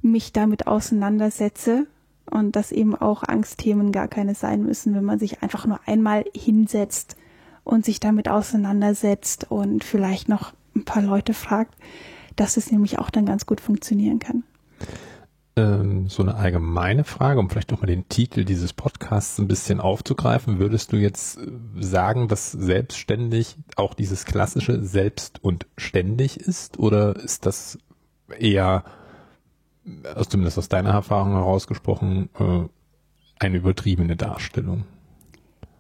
mich damit auseinandersetze und dass eben auch Angstthemen gar keine sein müssen, wenn man sich einfach nur einmal hinsetzt und sich damit auseinandersetzt und vielleicht noch ein paar Leute fragt, dass es nämlich auch dann ganz gut funktionieren kann ähm, so eine allgemeine Frage, um vielleicht nochmal den Titel dieses Podcasts ein bisschen aufzugreifen. Würdest du jetzt äh, sagen, dass selbstständig auch dieses klassische selbst und ständig ist? Oder ist das eher, also zumindest aus deiner Erfahrung herausgesprochen, äh, eine übertriebene Darstellung?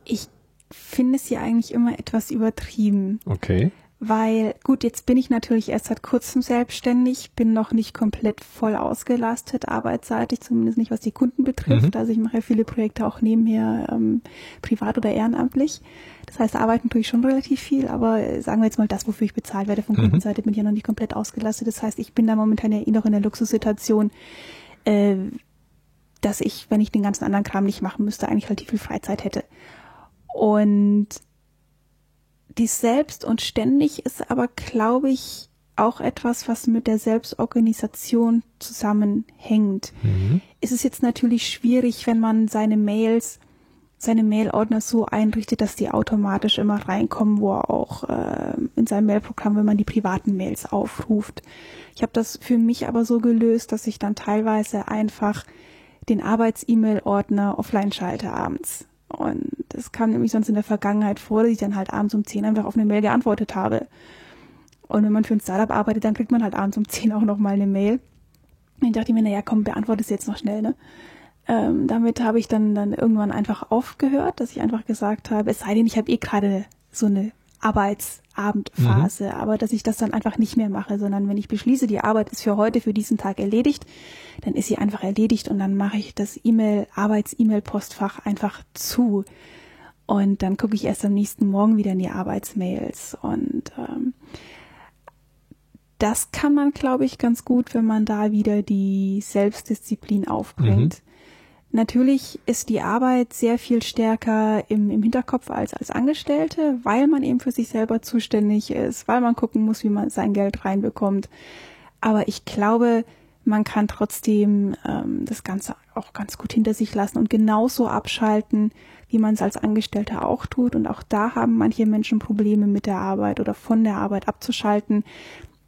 Ich finde es ja eigentlich immer etwas übertrieben. Okay weil gut, jetzt bin ich natürlich erst seit kurzem selbstständig, bin noch nicht komplett voll ausgelastet, arbeitsseitig, zumindest nicht was die Kunden betrifft. Mhm. Also ich mache ja viele Projekte auch nebenher ähm, privat oder ehrenamtlich. Das heißt, arbeiten tue ich schon relativ viel, aber sagen wir jetzt mal das, wofür ich bezahlt werde von mhm. Kundenseite, bin ich ja noch nicht komplett ausgelastet. Das heißt, ich bin da momentan ja eh noch in der Luxussituation, äh, dass ich, wenn ich den ganzen anderen Kram nicht machen müsste, eigentlich relativ viel Freizeit hätte. Und dies selbst und ständig ist aber, glaube ich, auch etwas, was mit der Selbstorganisation zusammenhängt. Mhm. Es ist jetzt natürlich schwierig, wenn man seine Mails, seine Mailordner so einrichtet, dass die automatisch immer reinkommen, wo er auch äh, in seinem Mailprogramm, wenn man die privaten Mails aufruft. Ich habe das für mich aber so gelöst, dass ich dann teilweise einfach den Arbeits-E-Mail-Ordner offline schalte abends. Und das kam nämlich sonst in der Vergangenheit vor, dass ich dann halt abends um 10 einfach auf eine Mail geantwortet habe. Und wenn man für ein Startup arbeitet, dann kriegt man halt abends um 10 auch nochmal eine Mail. Und ich dachte mir, naja, komm, beantworte es jetzt noch schnell, ne? Ähm, damit habe ich dann, dann irgendwann einfach aufgehört, dass ich einfach gesagt habe, es sei denn, ich habe eh gerade so eine Arbeitsabendphase, mhm. aber dass ich das dann einfach nicht mehr mache, sondern wenn ich beschließe, die Arbeit ist für heute, für diesen Tag erledigt, dann ist sie einfach erledigt und dann mache ich das E-Mail, Arbeits-E-Mail-Postfach einfach zu. Und dann gucke ich erst am nächsten Morgen wieder in die Arbeitsmails. Und ähm, das kann man, glaube ich, ganz gut, wenn man da wieder die Selbstdisziplin aufbringt. Mhm. Natürlich ist die Arbeit sehr viel stärker im, im Hinterkopf als als Angestellte, weil man eben für sich selber zuständig ist, weil man gucken muss, wie man sein Geld reinbekommt. Aber ich glaube, man kann trotzdem ähm, das Ganze auch ganz gut hinter sich lassen und genauso abschalten, wie man es als Angestellter auch tut. Und auch da haben manche Menschen Probleme mit der Arbeit oder von der Arbeit abzuschalten.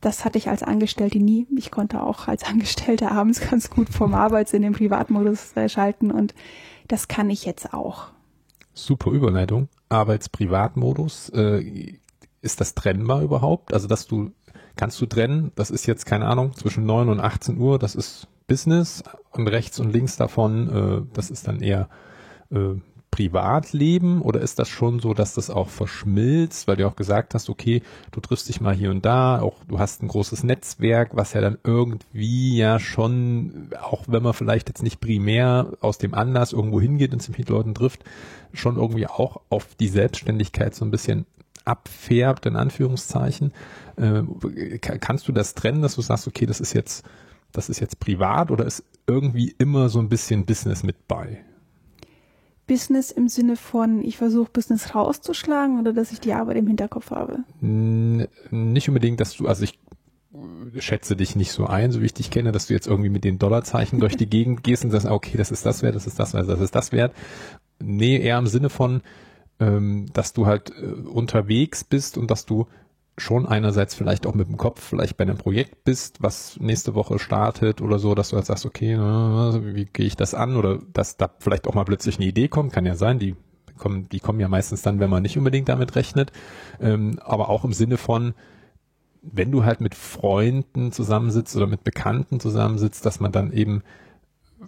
Das hatte ich als Angestellte nie. Ich konnte auch als Angestellte abends ganz gut vom Arbeits in den Privatmodus schalten und das kann ich jetzt auch. Super Überleitung. Arbeits-Privatmodus. Äh, ist das trennbar überhaupt? Also, dass du, kannst du trennen? Das ist jetzt, keine Ahnung, zwischen 9 und 18 Uhr, das ist Business und rechts und links davon, äh, das ist dann eher äh, Privatleben oder ist das schon so, dass das auch verschmilzt, weil du auch gesagt hast, okay, du triffst dich mal hier und da, auch du hast ein großes Netzwerk, was ja dann irgendwie ja schon, auch wenn man vielleicht jetzt nicht primär aus dem Anlass irgendwo hingeht und sich mit Leuten trifft, schon irgendwie auch auf die Selbstständigkeit so ein bisschen abfärbt, in Anführungszeichen. Äh, kannst du das trennen, dass du sagst, okay, das ist jetzt, das ist jetzt privat oder ist irgendwie immer so ein bisschen Business mit bei? Business im Sinne von, ich versuche Business rauszuschlagen oder dass ich die Arbeit im Hinterkopf habe? Nicht unbedingt, dass du, also ich schätze dich nicht so ein, so wie ich dich kenne, dass du jetzt irgendwie mit den Dollarzeichen durch die [LAUGHS] Gegend gehst und sagst, okay, das ist das wert, das ist das wert, das ist das wert. Nee, eher im Sinne von, ähm, dass du halt äh, unterwegs bist und dass du schon einerseits vielleicht auch mit dem Kopf vielleicht bei einem Projekt bist, was nächste Woche startet oder so, dass du halt sagst, okay, wie gehe ich das an? Oder dass da vielleicht auch mal plötzlich eine Idee kommt, kann ja sein, die kommen, die kommen ja meistens dann, wenn man nicht unbedingt damit rechnet, ähm, aber auch im Sinne von, wenn du halt mit Freunden zusammensitzt oder mit Bekannten zusammensitzt, dass man dann eben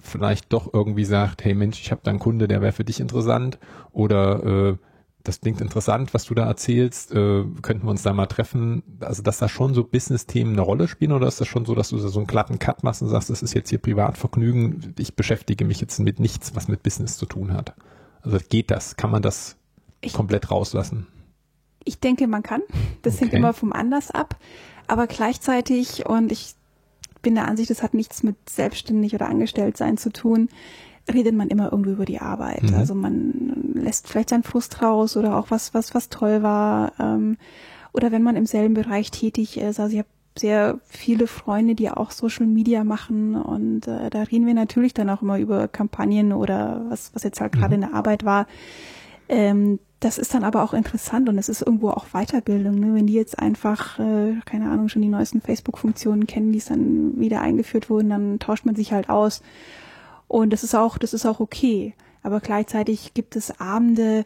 vielleicht doch irgendwie sagt, hey Mensch, ich habe da einen Kunde, der wäre für dich interessant. Oder äh, das klingt interessant, was du da erzählst, äh, könnten wir uns da mal treffen. Also dass da schon so Business-Themen eine Rolle spielen oder ist das schon so, dass du so einen glatten Cut machst und sagst, das ist jetzt hier Privatvergnügen, ich beschäftige mich jetzt mit nichts, was mit Business zu tun hat. Also geht das? Kann man das ich, komplett rauslassen? Ich denke, man kann. Das okay. hängt immer vom Anlass ab. Aber gleichzeitig, und ich bin der Ansicht, das hat nichts mit selbstständig oder angestellt sein zu tun, redet man immer irgendwie über die Arbeit. Mhm. Also man lässt vielleicht seinen Frust raus oder auch was, was, was toll war. Ähm, oder wenn man im selben Bereich tätig ist. Also ich habe sehr viele Freunde, die auch Social Media machen und äh, da reden wir natürlich dann auch immer über Kampagnen oder was, was jetzt halt gerade mhm. in der Arbeit war. Ähm, das ist dann aber auch interessant und es ist irgendwo auch Weiterbildung, ne? wenn die jetzt einfach, äh, keine Ahnung, schon die neuesten Facebook-Funktionen kennen, die es dann wieder eingeführt wurden, dann tauscht man sich halt aus. Und das ist auch, das ist auch okay. Aber gleichzeitig gibt es Abende,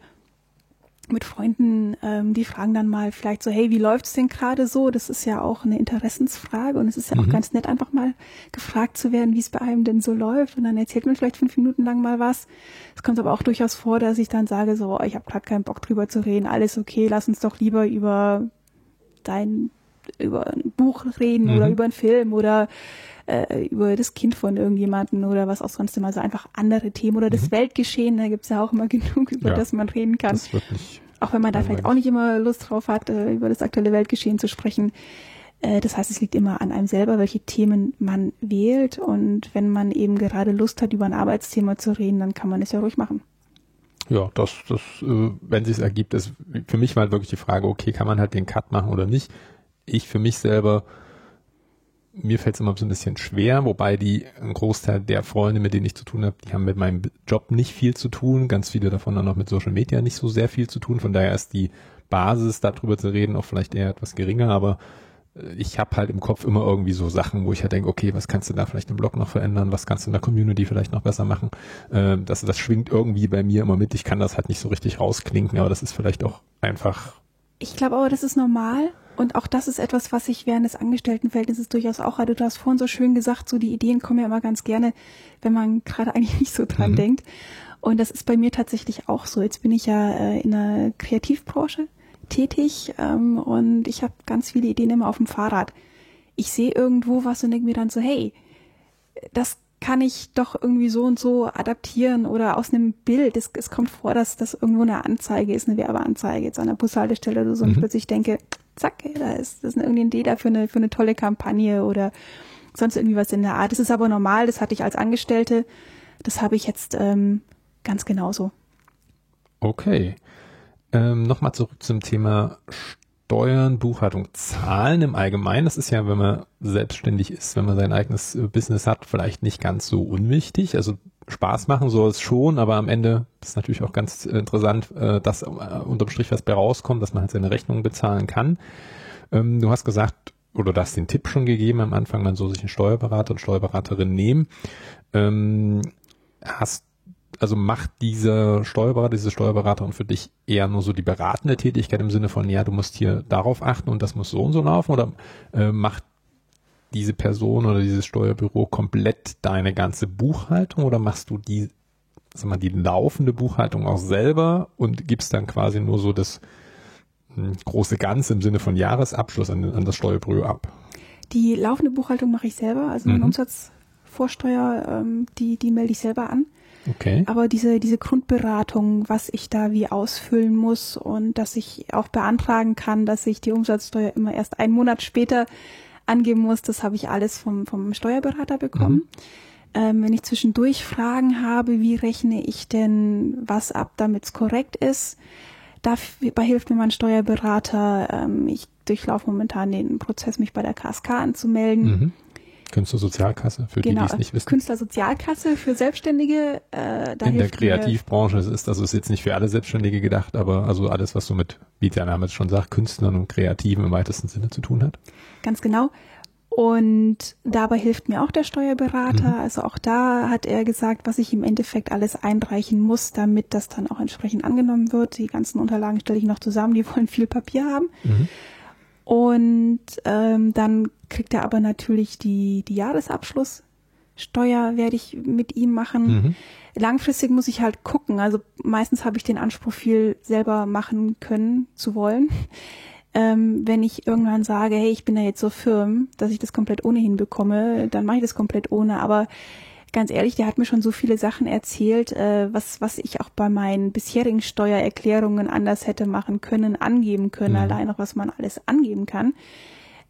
mit Freunden, ähm, die fragen dann mal vielleicht so, hey, wie läuft's denn gerade so? Das ist ja auch eine Interessensfrage und es ist ja mhm. auch ganz nett, einfach mal gefragt zu werden, wie es bei einem denn so läuft. Und dann erzählt man vielleicht fünf Minuten lang mal was. Es kommt aber auch durchaus vor, dass ich dann sage, so, oh, ich habe gerade keinen Bock drüber zu reden, alles okay, lass uns doch lieber über dein, über ein Buch reden mhm. oder über einen Film oder äh, über das Kind von irgendjemanden oder was auch sonst immer so einfach andere Themen oder das mhm. Weltgeschehen, da gibt's ja auch immer [LAUGHS] genug, über ja, das man reden kann. Das wirklich auch wenn man da vielleicht auch nicht immer Lust drauf hat, äh, über das aktuelle Weltgeschehen zu sprechen. Äh, das heißt, es liegt immer an einem selber, welche Themen man wählt. Und wenn man eben gerade Lust hat, über ein Arbeitsthema zu reden, dann kann man es ja ruhig machen. Ja, das, das, äh, wenn sich ergibt, ist für mich mal wirklich die Frage, okay, kann man halt den Cut machen oder nicht? Ich für mich selber mir fällt es immer so ein bisschen schwer, wobei die ein Großteil der Freunde, mit denen ich zu tun habe, die haben mit meinem Job nicht viel zu tun. Ganz viele davon dann auch mit Social Media nicht so sehr viel zu tun. Von daher ist die Basis, darüber zu reden, auch vielleicht eher etwas geringer, aber äh, ich habe halt im Kopf immer irgendwie so Sachen, wo ich halt denke, okay, was kannst du da vielleicht im Blog noch verändern, was kannst du in der Community vielleicht noch besser machen. Ähm, das, das schwingt irgendwie bei mir immer mit. Ich kann das halt nicht so richtig rausklinken, aber das ist vielleicht auch einfach. Ich glaube aber, das ist normal und auch das ist etwas, was ich während des Angestelltenverhältnisses durchaus auch hatte. Du hast vorhin so schön gesagt, so die Ideen kommen ja immer ganz gerne, wenn man gerade [LAUGHS] eigentlich nicht so dran mhm. denkt. Und das ist bei mir tatsächlich auch so. Jetzt bin ich ja äh, in der Kreativbranche tätig ähm, und ich habe ganz viele Ideen immer auf dem Fahrrad. Ich sehe irgendwo was und denke mir dann so, hey, das kann ich doch irgendwie so und so adaptieren oder aus einem Bild. Es, es kommt vor, dass das irgendwo eine Anzeige ist, eine Werbeanzeige jetzt an der Bushaltestelle oder so. Mhm. Und ich plötzlich denke, zack, da ist, das ist irgendeine Idee dafür eine, für eine tolle Kampagne oder sonst irgendwie was in der Art. Das ist aber normal, das hatte ich als Angestellte. Das habe ich jetzt ähm, ganz genauso. Okay. Ähm, Nochmal zurück zum Thema Steuern, Buchhaltung, Zahlen im Allgemeinen. Das ist ja, wenn man selbstständig ist, wenn man sein eigenes äh, Business hat, vielleicht nicht ganz so unwichtig. Also Spaß machen soll es schon, aber am Ende ist natürlich auch ganz interessant, äh, dass äh, unterm Strich was bei rauskommt, dass man halt seine Rechnungen bezahlen kann. Ähm, du hast gesagt, oder du hast den Tipp schon gegeben am Anfang, man soll sich einen Steuerberater und Steuerberaterin nehmen. Ähm, hast also macht dieser Steuerberater, diese Steuerberaterin für dich eher nur so die beratende Tätigkeit im Sinne von, ja, du musst hier darauf achten und das muss so und so laufen oder äh, macht diese Person oder dieses Steuerbüro komplett deine ganze Buchhaltung oder machst du die, sag mal, die laufende Buchhaltung auch selber und gibst dann quasi nur so das hm, große Ganze im Sinne von Jahresabschluss an, an das Steuerbüro ab? Die laufende Buchhaltung mache ich selber, also meine mhm. Umsatzvorsteuer, ähm, die, die melde ich selber an. Okay. Aber diese, diese Grundberatung, was ich da wie ausfüllen muss und dass ich auch beantragen kann, dass ich die Umsatzsteuer immer erst einen Monat später angeben muss, das habe ich alles vom, vom Steuerberater bekommen. Mhm. Ähm, wenn ich zwischendurch Fragen habe, wie rechne ich denn was ab, damit es korrekt ist, dabei hilft mir mein Steuerberater. Ähm, ich durchlaufe momentan den Prozess, mich bei der KSK anzumelden. Mhm. Künstlersozialkasse, für genau, die, die es nicht wissen. Künstlersozialkasse für Selbstständige. Äh, da In der Kreativbranche ist es also ist jetzt nicht für alle Selbstständige gedacht, aber also alles, was so mit, wie der Name es schon sagt, Künstlern und Kreativen im weitesten Sinne zu tun hat. Ganz genau. Und dabei hilft mir auch der Steuerberater. Mhm. Also auch da hat er gesagt, was ich im Endeffekt alles einreichen muss, damit das dann auch entsprechend angenommen wird. Die ganzen Unterlagen stelle ich noch zusammen, die wollen viel Papier haben. Mhm. Und ähm, dann kriegt er aber natürlich die, die Jahresabschlusssteuer, werde ich mit ihm machen. Mhm. Langfristig muss ich halt gucken. Also meistens habe ich den Anspruch, viel selber machen können zu wollen [LAUGHS] ähm, wenn ich irgendwann sage, hey, ich bin da jetzt so firm, dass ich das komplett ohnehin bekomme, dann mache ich das komplett ohne. Aber ganz ehrlich, der hat mir schon so viele Sachen erzählt, äh, was, was ich auch bei meinen bisherigen Steuererklärungen anders hätte machen können, angeben können, mhm. allein auch was man alles angeben kann.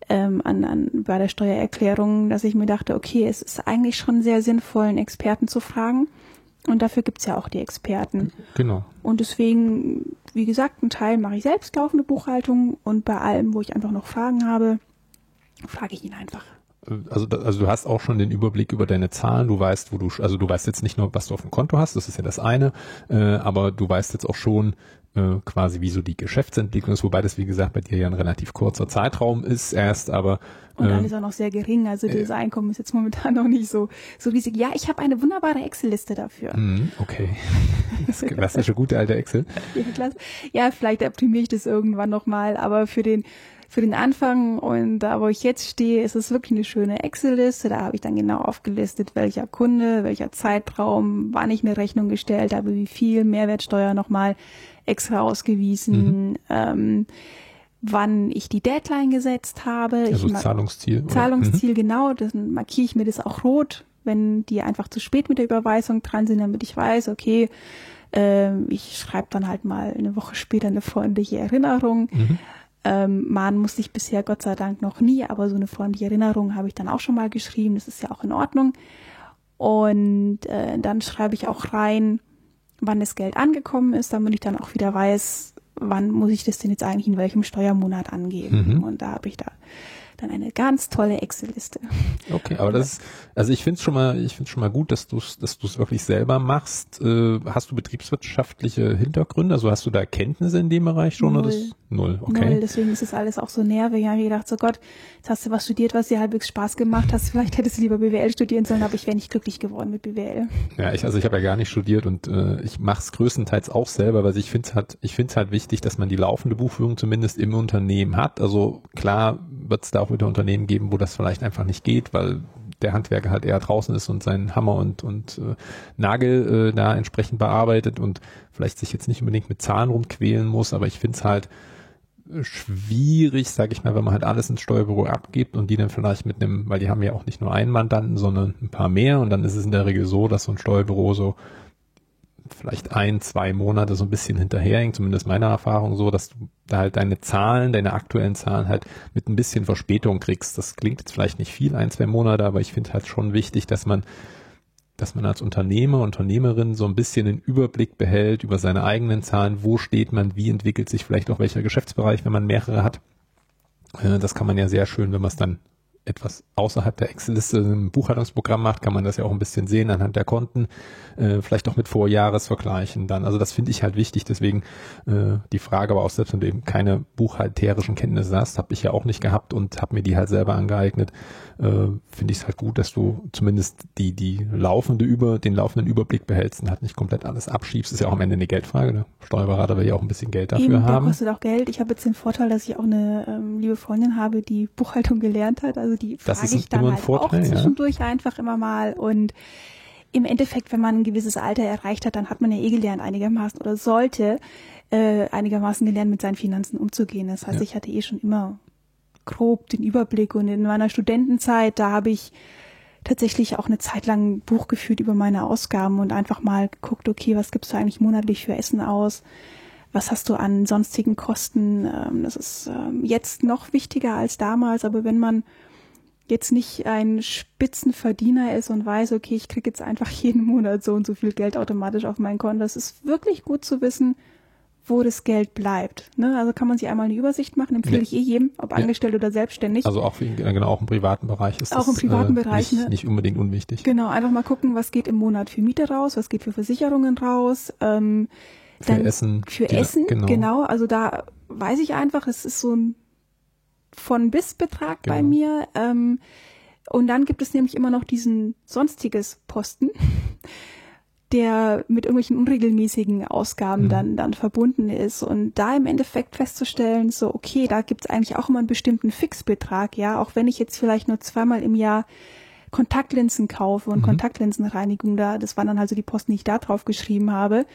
Ähm, an, an, bei der Steuererklärung, dass ich mir dachte, okay, es ist eigentlich schon sehr sinnvoll, einen Experten zu fragen. Und dafür gibt's ja auch die Experten. Genau. Und deswegen, wie gesagt, einen Teil mache ich selbst laufende Buchhaltung und bei allem, wo ich einfach noch Fragen habe, frage ich ihn einfach. Also, also du hast auch schon den Überblick über deine Zahlen, du weißt, wo du, also du weißt jetzt nicht nur, was du auf dem Konto hast, das ist ja das eine, äh, aber du weißt jetzt auch schon, äh, quasi wie so die Geschäftsentwicklung ist, wobei das wie gesagt bei dir ja ein relativ kurzer Zeitraum ist erst, aber und dann äh, ist auch noch sehr gering, also dieses äh, Einkommen ist jetzt momentan [LAUGHS] noch nicht so so riesig. Ja, ich habe eine wunderbare Excel-Liste dafür. Mm, okay, [LAUGHS] das klassische gute alte Excel. [LAUGHS] ja, klasse. ja, vielleicht optimiere ich das irgendwann noch mal, aber für den für den Anfang und da, wo ich jetzt stehe, ist es wirklich eine schöne Excel-Liste. Da habe ich dann genau aufgelistet, welcher Kunde, welcher Zeitraum, wann ich eine Rechnung gestellt habe, wie viel Mehrwertsteuer nochmal extra ausgewiesen, mhm. ähm, wann ich die Deadline gesetzt habe. Also ich Zahlungsziel. Zahlungsziel, mhm. genau. Dann markiere ich mir das auch rot, wenn die einfach zu spät mit der Überweisung dran sind, damit ich weiß, okay, äh, ich schreibe dann halt mal eine Woche später eine freundliche Erinnerung. Mhm. Ähm, mahnen musste ich bisher Gott sei Dank noch nie, aber so eine freundliche Erinnerung habe ich dann auch schon mal geschrieben. Das ist ja auch in Ordnung. Und äh, dann schreibe ich auch rein, wann das Geld angekommen ist, damit ich dann auch wieder weiß, wann muss ich das denn jetzt eigentlich in welchem Steuermonat angeben. Mhm. Und da habe ich da dann eine ganz tolle Excel-Liste. Okay, aber das ist, also ich finde es schon mal, ich finde schon mal gut, dass du es, dass du es wirklich selber machst. Äh, hast du betriebswirtschaftliche Hintergründe? Also hast du da Kenntnisse in dem Bereich schon? Null. Oder das? Null, okay. Null, deswegen ist das alles auch so nervig. Ich habe gedacht, so Gott, jetzt hast du was studiert, was dir halbwegs Spaß gemacht hast. [LAUGHS] Vielleicht hättest du lieber BWL studieren sollen, aber ich wäre nicht glücklich geworden mit BWL. Ja, ich, also ich habe ja gar nicht studiert und äh, ich mache es größtenteils auch selber, weil ich finde es halt, ich finde es halt wichtig, dass man die laufende Buchführung zumindest im Unternehmen hat. Also klar wird es da auch wieder Unternehmen geben, wo das vielleicht einfach nicht geht, weil der Handwerker halt eher draußen ist und seinen Hammer und, und äh, Nagel äh, da entsprechend bearbeitet und vielleicht sich jetzt nicht unbedingt mit Zahlen rumquälen muss, aber ich finde es halt schwierig, sage ich mal, wenn man halt alles ins Steuerbüro abgibt und die dann vielleicht mit einem, weil die haben ja auch nicht nur einen Mandanten, sondern ein paar mehr. Und dann ist es in der Regel so, dass so ein Steuerbüro so vielleicht ein, zwei Monate so ein bisschen hinterherhängt, zumindest meiner Erfahrung so, dass du da halt deine Zahlen, deine aktuellen Zahlen halt mit ein bisschen Verspätung kriegst. Das klingt jetzt vielleicht nicht viel, ein, zwei Monate, aber ich finde halt schon wichtig, dass man dass man als Unternehmer, Unternehmerin so ein bisschen den Überblick behält über seine eigenen Zahlen, wo steht man, wie entwickelt sich vielleicht auch welcher Geschäftsbereich, wenn man mehrere hat. Äh, das kann man ja sehr schön, wenn man es dann etwas außerhalb der Excel-Liste im Buchhaltungsprogramm macht, kann man das ja auch ein bisschen sehen anhand der Konten, äh, vielleicht auch mit Vorjahresvergleichen dann. Also das finde ich halt wichtig, deswegen äh, die Frage, aber auch selbst wenn du eben keine buchhalterischen Kenntnisse hast, habe ich ja auch nicht gehabt und habe mir die halt selber angeeignet, äh, finde ich es halt gut, dass du zumindest die, die laufende über, den laufenden Überblick behältst und halt nicht komplett alles abschiebst. Das ist ja auch am Ende eine Geldfrage. Der Steuerberater will ja auch ein bisschen Geld dafür Eben, haben. Kostet auch Geld. Ich habe jetzt den Vorteil, dass ich auch eine ähm, liebe Freundin habe, die Buchhaltung gelernt hat. Also die das frage ich dann halt Vorteil, auch zwischendurch ja. einfach immer mal und im Endeffekt, wenn man ein gewisses Alter erreicht hat, dann hat man ja eh gelernt einigermaßen oder sollte äh, einigermaßen gelernt, mit seinen Finanzen umzugehen. Das heißt, ja. ich hatte eh schon immer grob den Überblick und in meiner Studentenzeit, da habe ich tatsächlich auch eine Zeit lang ein Buch geführt über meine Ausgaben und einfach mal geguckt, okay, was gibst du eigentlich monatlich für Essen aus? Was hast du an sonstigen Kosten? Ähm, das ist ähm, jetzt noch wichtiger als damals, aber wenn man jetzt nicht ein Spitzenverdiener ist und weiß, okay, ich kriege jetzt einfach [LAUGHS] jeden Monat so und so viel Geld automatisch auf mein Konto. Das ist wirklich gut zu wissen, wo das Geld bleibt. Ne? Also kann man sich einmal eine Übersicht machen, empfehle ja. ich eh jedem, ob ja. angestellt oder selbstständig. Also auch, genau, auch im privaten Bereich ist auch das im privaten äh, Bereich, nicht, ne? nicht unbedingt unwichtig. Genau, einfach mal gucken, was geht im Monat für Miete raus, was geht für Versicherungen raus. Ähm, für Essen. Für Essen, genau. genau. Also da weiß ich einfach, es ist so ein von bis Betrag genau. bei mir. Ähm, und dann gibt es nämlich immer noch diesen sonstiges Posten der mit irgendwelchen unregelmäßigen Ausgaben mhm. dann, dann verbunden ist. Und da im Endeffekt festzustellen, so, okay, da gibt es eigentlich auch immer einen bestimmten Fixbetrag, ja, auch wenn ich jetzt vielleicht nur zweimal im Jahr Kontaktlinsen kaufe und mhm. Kontaktlinsenreinigung da, das waren dann also die Posten, die ich da drauf geschrieben habe,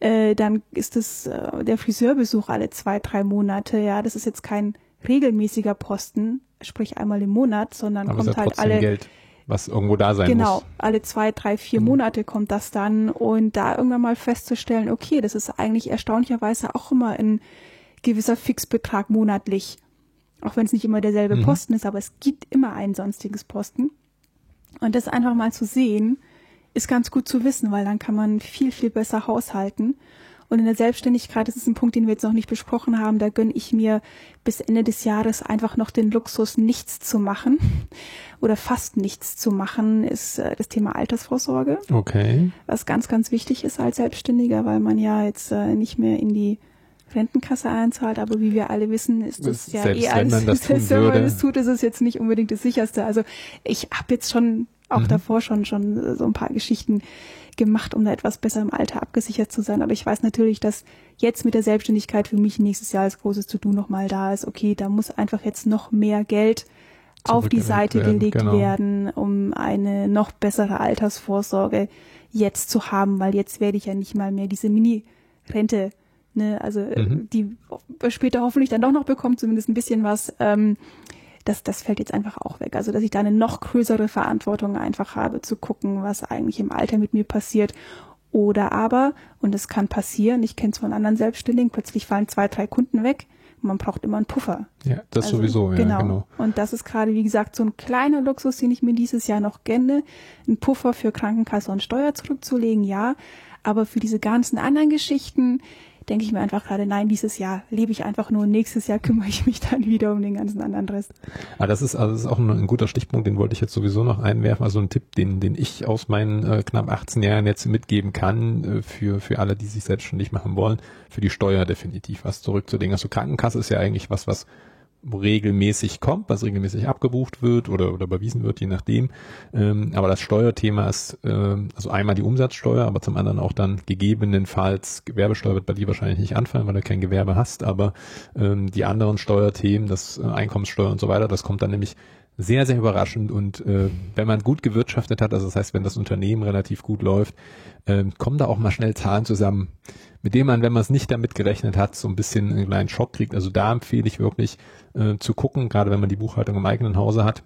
äh, dann ist das äh, der Friseurbesuch alle zwei, drei Monate, ja, das ist jetzt kein regelmäßiger Posten, sprich einmal im Monat, sondern Aber kommt halt alle Geld was irgendwo da sein genau, muss. Genau, alle zwei, drei, vier mhm. Monate kommt das dann und da irgendwann mal festzustellen, okay, das ist eigentlich erstaunlicherweise auch immer ein gewisser Fixbetrag monatlich. Auch wenn es nicht immer derselbe mhm. Posten ist, aber es gibt immer ein sonstiges Posten. Und das einfach mal zu sehen, ist ganz gut zu wissen, weil dann kann man viel, viel besser haushalten. Und in der Selbstständigkeit, das ist ein Punkt, den wir jetzt noch nicht besprochen haben, da gönne ich mir bis Ende des Jahres einfach noch den Luxus, nichts zu machen [LAUGHS] oder fast nichts zu machen, ist äh, das Thema Altersvorsorge. Okay. Was ganz, ganz wichtig ist als Selbstständiger, weil man ja jetzt äh, nicht mehr in die Rentenkasse einzahlt, aber wie wir alle wissen, ist das, ja [LAUGHS] selbst eh als wenn man das tun wenn man das tut, ist es jetzt nicht unbedingt das sicherste. Also ich habe jetzt schon auch mhm. davor schon schon so ein paar Geschichten gemacht, um da etwas besser im Alter abgesichert zu sein. Aber ich weiß natürlich, dass jetzt mit der Selbstständigkeit für mich nächstes Jahr als großes To-Do nochmal da ist. Okay, da muss einfach jetzt noch mehr Geld auf die Seite werden, gelegt genau. werden, um eine noch bessere Altersvorsorge jetzt zu haben, weil jetzt werde ich ja nicht mal mehr diese Mini-Rente, ne, also äh, mhm. die später hoffentlich dann doch noch bekommt, zumindest ein bisschen was. Ähm, das, das fällt jetzt einfach auch weg. Also, dass ich da eine noch größere Verantwortung einfach habe, zu gucken, was eigentlich im Alter mit mir passiert. Oder aber, und es kann passieren, ich kenne es von anderen Selbstständigen, plötzlich fallen zwei, drei Kunden weg. Man braucht immer einen Puffer. Ja, das also, sowieso, ja, genau. genau. Und das ist gerade, wie gesagt, so ein kleiner Luxus, den ich mir dieses Jahr noch gönne. Einen Puffer für Krankenkasse und Steuer zurückzulegen, ja. Aber für diese ganzen anderen Geschichten, denke ich mir einfach gerade, nein, dieses Jahr lebe ich einfach nur, nächstes Jahr kümmere ich mich dann wieder um den ganzen anderen Rest. Ah, das ist, also das ist auch ein, ein, guter Stichpunkt, den wollte ich jetzt sowieso noch einwerfen. Also ein Tipp, den, den ich aus meinen äh, knapp 18 Jahren jetzt mitgeben kann, äh, für, für alle, die sich selbstständig machen wollen, für die Steuer definitiv was zurückzulegen. Also Krankenkasse ist ja eigentlich was, was regelmäßig kommt, was regelmäßig abgebucht wird oder, oder überwiesen wird, je nachdem. Ähm, aber das Steuerthema ist äh, also einmal die Umsatzsteuer, aber zum anderen auch dann gegebenenfalls Gewerbesteuer wird bei dir wahrscheinlich nicht anfallen, weil du kein Gewerbe hast, aber ähm, die anderen Steuerthemen, das äh, Einkommenssteuer und so weiter, das kommt dann nämlich sehr, sehr überraschend und äh, wenn man gut gewirtschaftet hat, also das heißt, wenn das Unternehmen relativ gut läuft, äh, kommen da auch mal schnell Zahlen zusammen, mit denen man, wenn man es nicht damit gerechnet hat, so ein bisschen einen kleinen Schock kriegt. Also da empfehle ich wirklich äh, zu gucken, gerade wenn man die Buchhaltung im eigenen Hause hat,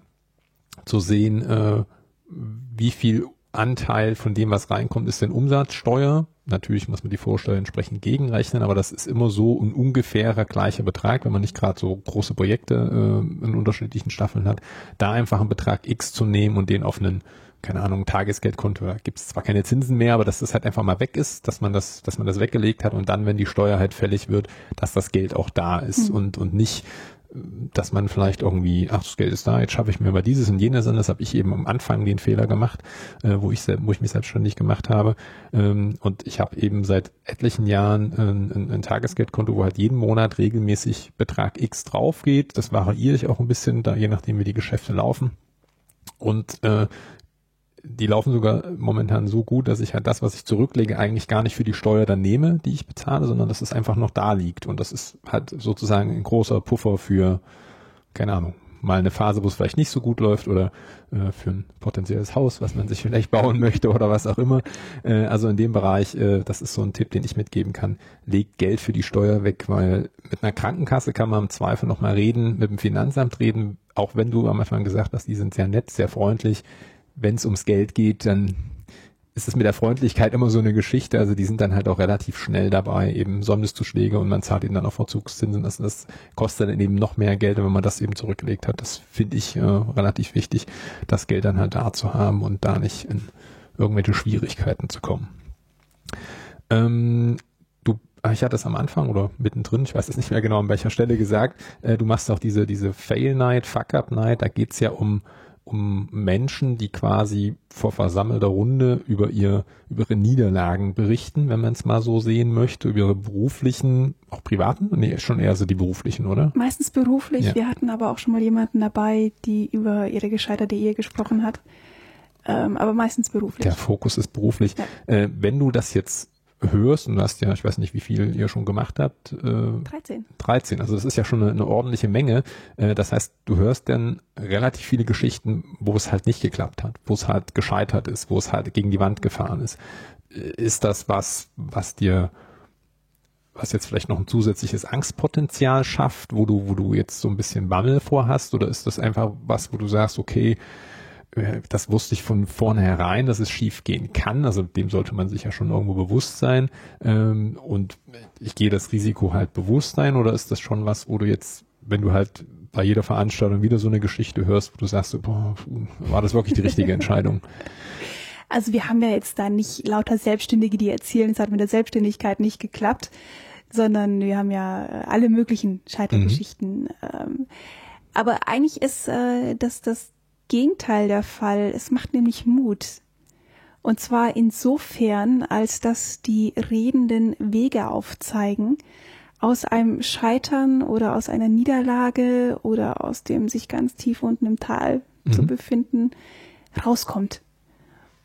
zu sehen, äh, wie viel Anteil von dem, was reinkommt, ist denn Umsatzsteuer. Natürlich muss man die Vorsteuer entsprechend gegenrechnen, aber das ist immer so ein ungefährer gleicher Betrag, wenn man nicht gerade so große Projekte äh, in unterschiedlichen Staffeln hat, da einfach einen Betrag X zu nehmen und den auf einen, keine Ahnung, Tagesgeldkonto, da gibt es zwar keine Zinsen mehr, aber dass das halt einfach mal weg ist, dass man das, dass man das weggelegt hat und dann, wenn die Steuer halt fällig wird, dass das Geld auch da ist mhm. und, und nicht dass man vielleicht irgendwie, ach, das Geld ist da, jetzt schaffe ich mir mal dieses und jenes an. Das habe ich eben am Anfang den Fehler gemacht, äh, wo ich wo ich mich selbstständig gemacht habe. Ähm, und ich habe eben seit etlichen Jahren ein, ein, ein, Tagesgeldkonto, wo halt jeden Monat regelmäßig Betrag X drauf geht. Das variiere ich auch ein bisschen, da je nachdem wie die Geschäfte laufen. Und äh, die laufen sogar momentan so gut, dass ich halt das, was ich zurücklege, eigentlich gar nicht für die Steuer dann nehme, die ich bezahle, sondern dass es einfach noch da liegt. Und das ist halt sozusagen ein großer Puffer für, keine Ahnung, mal eine Phase, wo es vielleicht nicht so gut läuft oder äh, für ein potenzielles Haus, was man sich vielleicht bauen möchte oder was auch immer. Äh, also in dem Bereich, äh, das ist so ein Tipp, den ich mitgeben kann. Legt Geld für die Steuer weg, weil mit einer Krankenkasse kann man im Zweifel nochmal reden, mit dem Finanzamt reden, auch wenn du am Anfang gesagt hast, die sind sehr nett, sehr freundlich wenn es ums Geld geht, dann ist es mit der Freundlichkeit immer so eine Geschichte. Also die sind dann halt auch relativ schnell dabei, eben Sonderzuschläge und man zahlt ihnen dann auch Verzugszinsen. Also das kostet dann eben noch mehr Geld, wenn man das eben zurückgelegt hat. Das finde ich äh, relativ wichtig, das Geld dann halt da zu haben und da nicht in irgendwelche Schwierigkeiten zu kommen. Ähm, du, ah, ich hatte es am Anfang oder mittendrin, ich weiß es nicht mehr genau an welcher Stelle gesagt, äh, du machst auch diese, diese Fail Night, Fuck Up Night, da geht's ja um um Menschen, die quasi vor versammelter Runde über ihr, über ihre Niederlagen berichten, wenn man es mal so sehen möchte, über ihre beruflichen, auch privaten? Nee, schon eher so die beruflichen, oder? Meistens beruflich. Ja. Wir hatten aber auch schon mal jemanden dabei, die über ihre gescheiterte Ehe gesprochen hat. Ähm, aber meistens beruflich. Der Fokus ist beruflich. Ja. Äh, wenn du das jetzt hörst, und du hast ja, ich weiß nicht, wie viel ihr schon gemacht habt. Äh, 13. 13, also das ist ja schon eine, eine ordentliche Menge. Äh, das heißt, du hörst dann relativ viele Geschichten, wo es halt nicht geklappt hat, wo es halt gescheitert ist, wo es halt gegen die Wand gefahren ist. Äh, ist das was, was dir was jetzt vielleicht noch ein zusätzliches Angstpotenzial schafft, wo du, wo du jetzt so ein bisschen Bammel vorhast, oder ist das einfach was, wo du sagst, okay, das wusste ich von vornherein, dass es schief gehen kann. Also dem sollte man sich ja schon irgendwo bewusst sein. Ähm, und ich gehe das Risiko halt bewusst ein oder ist das schon was, wo du jetzt, wenn du halt bei jeder Veranstaltung wieder so eine Geschichte hörst, wo du sagst, boah, war das wirklich die richtige [LAUGHS] Entscheidung? Also wir haben ja jetzt da nicht lauter Selbstständige, die erzählen, es hat mit der Selbstständigkeit nicht geklappt, sondern wir haben ja alle möglichen Scheitergeschichten. Mhm. Ähm, aber eigentlich ist äh, das, das Gegenteil der Fall. Es macht nämlich Mut. Und zwar insofern, als dass die Redenden Wege aufzeigen, aus einem Scheitern oder aus einer Niederlage oder aus dem sich ganz tief unten im Tal mhm. zu befinden, rauskommt.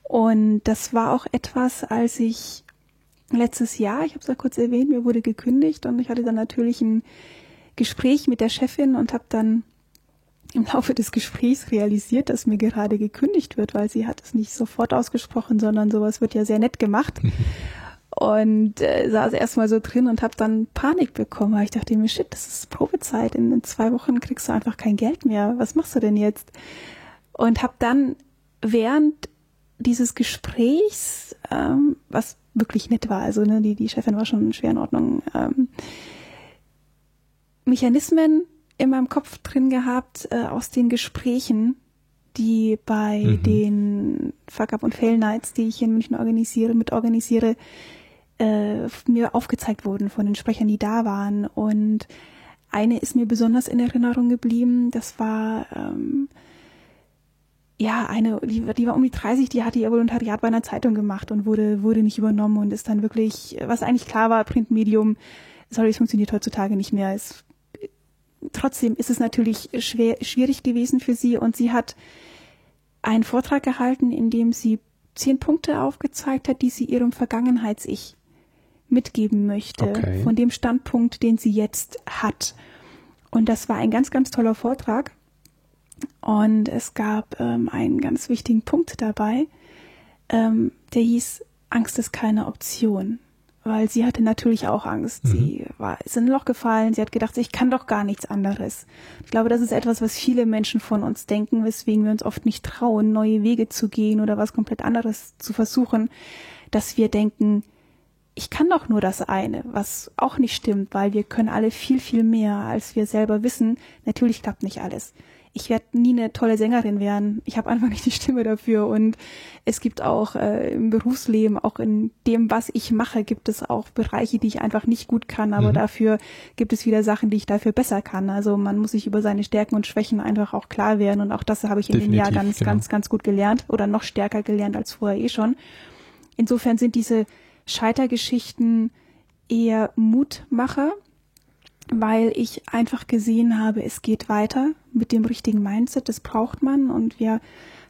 Und das war auch etwas, als ich letztes Jahr, ich habe es ja kurz erwähnt, mir wurde gekündigt und ich hatte dann natürlich ein Gespräch mit der Chefin und habe dann im Laufe des Gesprächs realisiert, dass mir gerade gekündigt wird, weil sie hat es nicht sofort ausgesprochen, sondern sowas wird ja sehr nett gemacht. [LAUGHS] und äh, saß erstmal so drin und habe dann Panik bekommen. Weil ich dachte mir, shit, das ist Probezeit. In, in, zwei Wochen kriegst du einfach kein Geld mehr. Was machst du denn jetzt? Und habe dann während dieses Gesprächs, ähm, was wirklich nett war, also ne, die, die Chefin war schon schwer in Ordnung, ähm, Mechanismen in meinem Kopf drin gehabt äh, aus den Gesprächen, die bei mhm. den Fuck Up und Fail Nights, die ich in München organisiere, mit organisiere, äh, mir aufgezeigt wurden von den Sprechern, die da waren. Und eine ist mir besonders in Erinnerung geblieben. Das war ähm, ja eine, die, die war um die 30, die hatte ihr Volontariat bei einer Zeitung gemacht und wurde wurde nicht übernommen und ist dann wirklich, was eigentlich klar war, Printmedium, sorry, es funktioniert heutzutage nicht mehr. Es trotzdem ist es natürlich schwer, schwierig gewesen für sie und sie hat einen Vortrag gehalten, in dem sie zehn Punkte aufgezeigt hat, die sie ihrem Vergangenheits-Ich mitgeben möchte, okay. von dem Standpunkt, den sie jetzt hat. Und das war ein ganz, ganz toller Vortrag. Und es gab ähm, einen ganz wichtigen Punkt dabei, ähm, der hieß, Angst ist keine Option weil sie hatte natürlich auch Angst. Mhm. Sie war ist in ein Loch gefallen. Sie hat gedacht, ich kann doch gar nichts anderes. Ich glaube, das ist etwas, was viele Menschen von uns denken, weswegen wir uns oft nicht trauen, neue Wege zu gehen oder was komplett anderes zu versuchen, dass wir denken, ich kann doch nur das eine, was auch nicht stimmt, weil wir können alle viel, viel mehr, als wir selber wissen. Natürlich klappt nicht alles ich werde nie eine tolle Sängerin werden. Ich habe einfach nicht die Stimme dafür. Und es gibt auch äh, im Berufsleben, auch in dem, was ich mache, gibt es auch Bereiche, die ich einfach nicht gut kann. Aber mhm. dafür gibt es wieder Sachen, die ich dafür besser kann. Also man muss sich über seine Stärken und Schwächen einfach auch klar werden. Und auch das habe ich in Definitiv, dem Jahr ganz, genau. ganz, ganz gut gelernt oder noch stärker gelernt als vorher eh schon. Insofern sind diese Scheitergeschichten eher Mutmacher weil ich einfach gesehen habe, es geht weiter mit dem richtigen Mindset, das braucht man und wir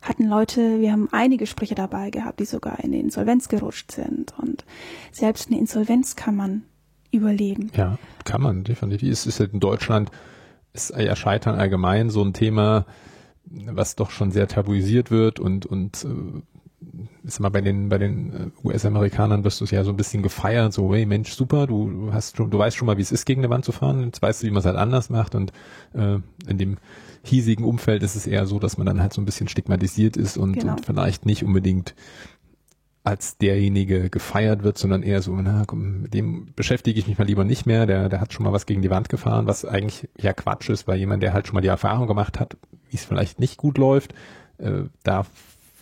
hatten Leute, wir haben einige Sprecher dabei gehabt, die sogar in die Insolvenz gerutscht sind und selbst eine Insolvenz kann man überleben. Ja, kann man definitiv. Es ist halt in Deutschland ist ja Scheitern allgemein so ein Thema, was doch schon sehr tabuisiert wird und und äh, ist mal bei den bei den äh, US-Amerikanern wirst du es ja so ein bisschen gefeiert, so hey Mensch super, du hast schon, du weißt schon mal, wie es ist, gegen eine Wand zu fahren, jetzt weißt du, wie man es halt anders macht und äh, in dem hiesigen Umfeld ist es eher so, dass man dann halt so ein bisschen stigmatisiert ist und, genau. und vielleicht nicht unbedingt als derjenige gefeiert wird, sondern eher so, na komm, mit dem beschäftige ich mich mal lieber nicht mehr, der, der hat schon mal was gegen die Wand gefahren, was eigentlich ja Quatsch ist, weil jemand, der halt schon mal die Erfahrung gemacht hat, wie es vielleicht nicht gut läuft, äh, da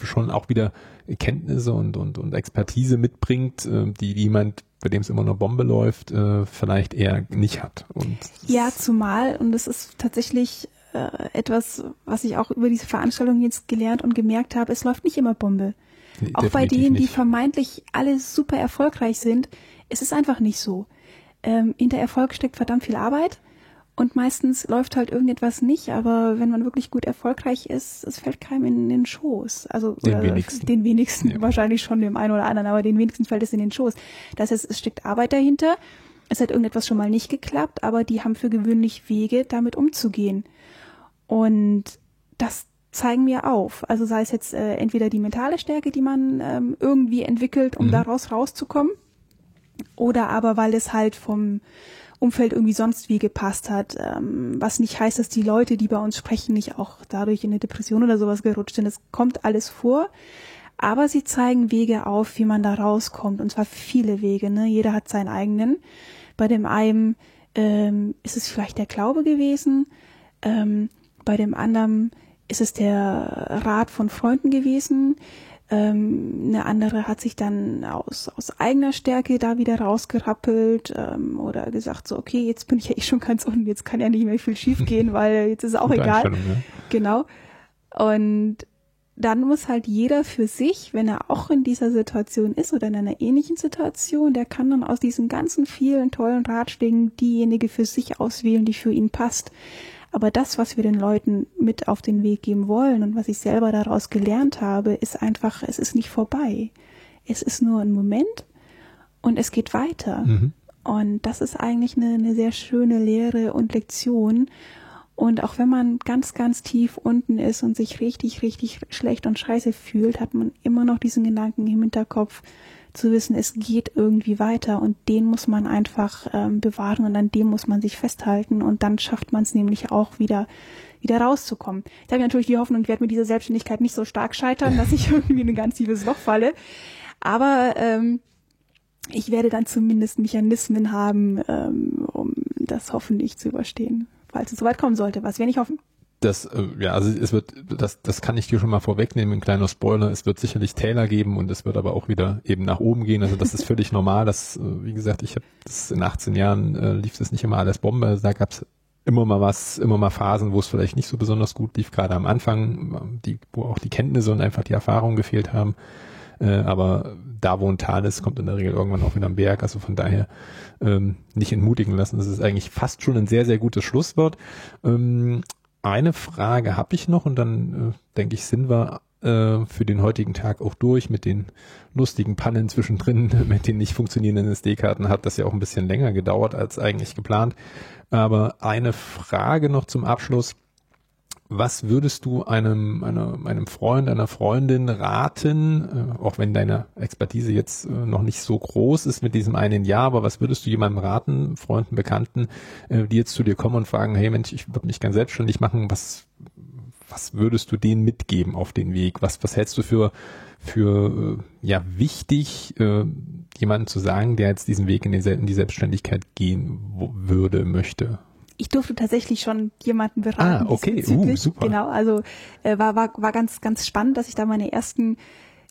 schon auch wieder Kenntnisse und, und, und Expertise mitbringt, äh, die jemand, bei dem es immer nur Bombe läuft, äh, vielleicht eher nicht hat. Und ja, zumal, und das ist tatsächlich äh, etwas, was ich auch über diese Veranstaltung jetzt gelernt und gemerkt habe, es läuft nicht immer Bombe. Nee, auch bei denen, nicht. die vermeintlich alle super erfolgreich sind, ist es einfach nicht so. Ähm, hinter Erfolg steckt verdammt viel Arbeit und meistens läuft halt irgendetwas nicht, aber wenn man wirklich gut erfolgreich ist, es fällt keinem in den Schoß. Also den wenigsten. Den wenigsten, ja. wahrscheinlich schon dem einen oder anderen, aber den wenigsten fällt es in den Schoß. Das heißt, es steckt Arbeit dahinter. Es hat irgendetwas schon mal nicht geklappt, aber die haben für gewöhnlich Wege, damit umzugehen. Und das zeigen mir auf. Also sei es jetzt äh, entweder die mentale Stärke, die man ähm, irgendwie entwickelt, um mhm. daraus rauszukommen, oder aber weil es halt vom Umfeld irgendwie sonst wie gepasst hat, ähm, was nicht heißt, dass die Leute, die bei uns sprechen, nicht auch dadurch in eine Depression oder sowas gerutscht sind. Es kommt alles vor, aber sie zeigen Wege auf, wie man da rauskommt, und zwar viele Wege. Ne? Jeder hat seinen eigenen. Bei dem einen ähm, ist es vielleicht der Glaube gewesen, ähm, bei dem anderen ist es der Rat von Freunden gewesen. Ähm, eine andere hat sich dann aus, aus eigener Stärke da wieder rausgerappelt ähm, oder gesagt, so, okay, jetzt bin ich ja eh schon ganz unten, jetzt kann ja nicht mehr viel schief gehen, [LAUGHS] weil jetzt ist es auch Gute egal. Ja. Genau. Und dann muss halt jeder für sich, wenn er auch in dieser Situation ist oder in einer ähnlichen Situation, der kann dann aus diesen ganzen vielen tollen Ratschlägen diejenige für sich auswählen, die für ihn passt. Aber das, was wir den Leuten mit auf den Weg geben wollen und was ich selber daraus gelernt habe, ist einfach, es ist nicht vorbei. Es ist nur ein Moment und es geht weiter. Mhm. Und das ist eigentlich eine, eine sehr schöne Lehre und Lektion. Und auch wenn man ganz, ganz tief unten ist und sich richtig, richtig schlecht und scheiße fühlt, hat man immer noch diesen Gedanken im Hinterkopf, zu wissen, es geht irgendwie weiter und den muss man einfach ähm, bewahren und an dem muss man sich festhalten und dann schafft man es nämlich auch wieder wieder rauszukommen. Ich habe natürlich die Hoffnung, ich werde mit dieser Selbstständigkeit nicht so stark scheitern, dass ich [LAUGHS] irgendwie in ein ganz tiefes Loch falle. Aber ähm, ich werde dann zumindest Mechanismen haben, ähm, um das hoffentlich zu überstehen, falls es soweit kommen sollte, was wir nicht hoffen das, äh, ja, also es wird, das, das kann ich dir schon mal vorwegnehmen, ein kleiner Spoiler, es wird sicherlich Täler geben und es wird aber auch wieder eben nach oben gehen. Also das ist völlig normal. Das, äh, wie gesagt, ich habe das in 18 Jahren äh, lief das nicht immer alles Bombe. Also da gab's immer mal was, immer mal Phasen, wo es vielleicht nicht so besonders gut lief, gerade am Anfang, die, wo auch die Kenntnisse und einfach die Erfahrungen gefehlt haben. Äh, aber da, wo ein Tal ist, kommt in der Regel irgendwann auch wieder ein Berg. Also von daher ähm, nicht entmutigen lassen. Das ist eigentlich fast schon ein sehr, sehr gutes Schlusswort. Ähm, eine Frage habe ich noch und dann äh, denke ich, sind wir äh, für den heutigen Tag auch durch mit den lustigen Pannen zwischendrin, [LAUGHS] mit den nicht funktionierenden SD-Karten hat das ja auch ein bisschen länger gedauert als eigentlich geplant. Aber eine Frage noch zum Abschluss was würdest du einem, einer, einem Freund, einer Freundin raten, äh, auch wenn deine Expertise jetzt äh, noch nicht so groß ist mit diesem einen Jahr, aber was würdest du jemandem raten, Freunden, Bekannten, äh, die jetzt zu dir kommen und fragen, hey Mensch, ich würde mich gern selbstständig machen, was, was würdest du denen mitgeben auf den Weg? Was, was hältst du für, für äh, ja wichtig, äh, jemanden zu sagen, der jetzt diesen Weg in die, in die Selbstständigkeit gehen würde, möchte? Ich durfte tatsächlich schon jemanden beraten. Ah, okay, uh, super. Genau, also äh, war, war, war ganz, ganz spannend, dass ich da meine ersten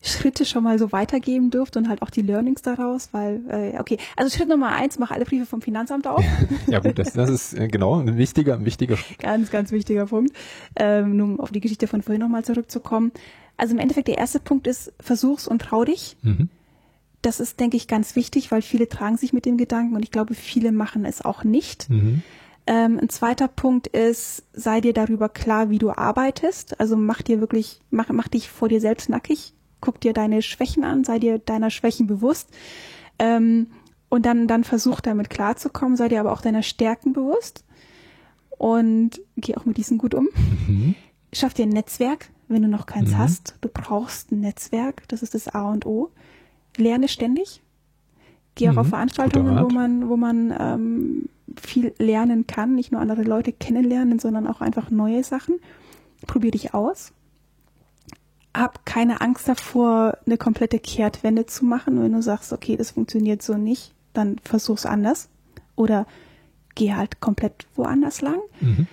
Schritte schon mal so weitergeben durfte und halt auch die Learnings daraus, weil, äh, okay, also Schritt Nummer eins, mach alle Briefe vom Finanzamt auf. [LAUGHS] ja gut, das, das ist äh, genau ein wichtiger, ein wichtiger Ganz, ganz wichtiger Punkt. Ähm, um auf die Geschichte von vorhin nochmal zurückzukommen. Also im Endeffekt der erste Punkt ist, versuch's und trau dich. Mhm. Das ist, denke ich, ganz wichtig, weil viele tragen sich mit dem Gedanken und ich glaube, viele machen es auch nicht. Mhm. Ähm, ein zweiter Punkt ist, sei dir darüber klar, wie du arbeitest. Also mach dir wirklich, mach, mach dich vor dir selbst nackig, guck dir deine Schwächen an, sei dir deiner Schwächen bewusst. Ähm, und dann, dann versuch damit klarzukommen, sei dir aber auch deiner Stärken bewusst. Und geh auch mit diesen gut um. Mhm. Schaff dir ein Netzwerk, wenn du noch keins mhm. hast. Du brauchst ein Netzwerk, das ist das A und O. Lerne ständig. Geh auch mhm. auf Veranstaltungen, wo man, wo man ähm, viel lernen kann, nicht nur andere Leute kennenlernen, sondern auch einfach neue Sachen. Probier dich aus. hab keine Angst davor, eine komplette Kehrtwende zu machen. Wenn du sagst, okay, das funktioniert so nicht, dann versuch's anders. Oder geh halt komplett woanders lang. Mhm.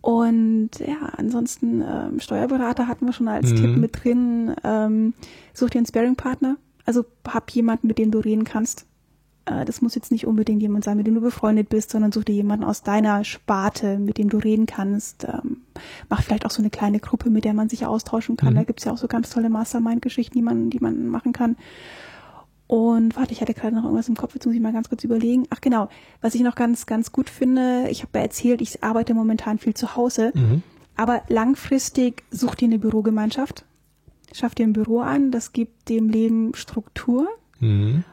Und ja, ansonsten ähm, Steuerberater hatten wir schon als mhm. Tipp mit drin. Ähm, such dir einen Sparing-Partner. Also hab jemanden, mit dem du reden kannst. Äh, das muss jetzt nicht unbedingt jemand sein, mit dem du befreundet bist, sondern such dir jemanden aus deiner Sparte, mit dem du reden kannst. Ähm, mach vielleicht auch so eine kleine Gruppe, mit der man sich austauschen kann. Mhm. Da gibt's ja auch so ganz tolle Mastermind-Geschichten, die man, die man machen kann. Und warte, ich hatte gerade noch irgendwas im Kopf, jetzt muss ich mal ganz kurz überlegen. Ach genau, was ich noch ganz, ganz gut finde, ich habe ja erzählt, ich arbeite momentan viel zu Hause, mhm. aber langfristig such dir eine Bürogemeinschaft, schaff dir ein Büro an, das gibt dem Leben Struktur. Mhm.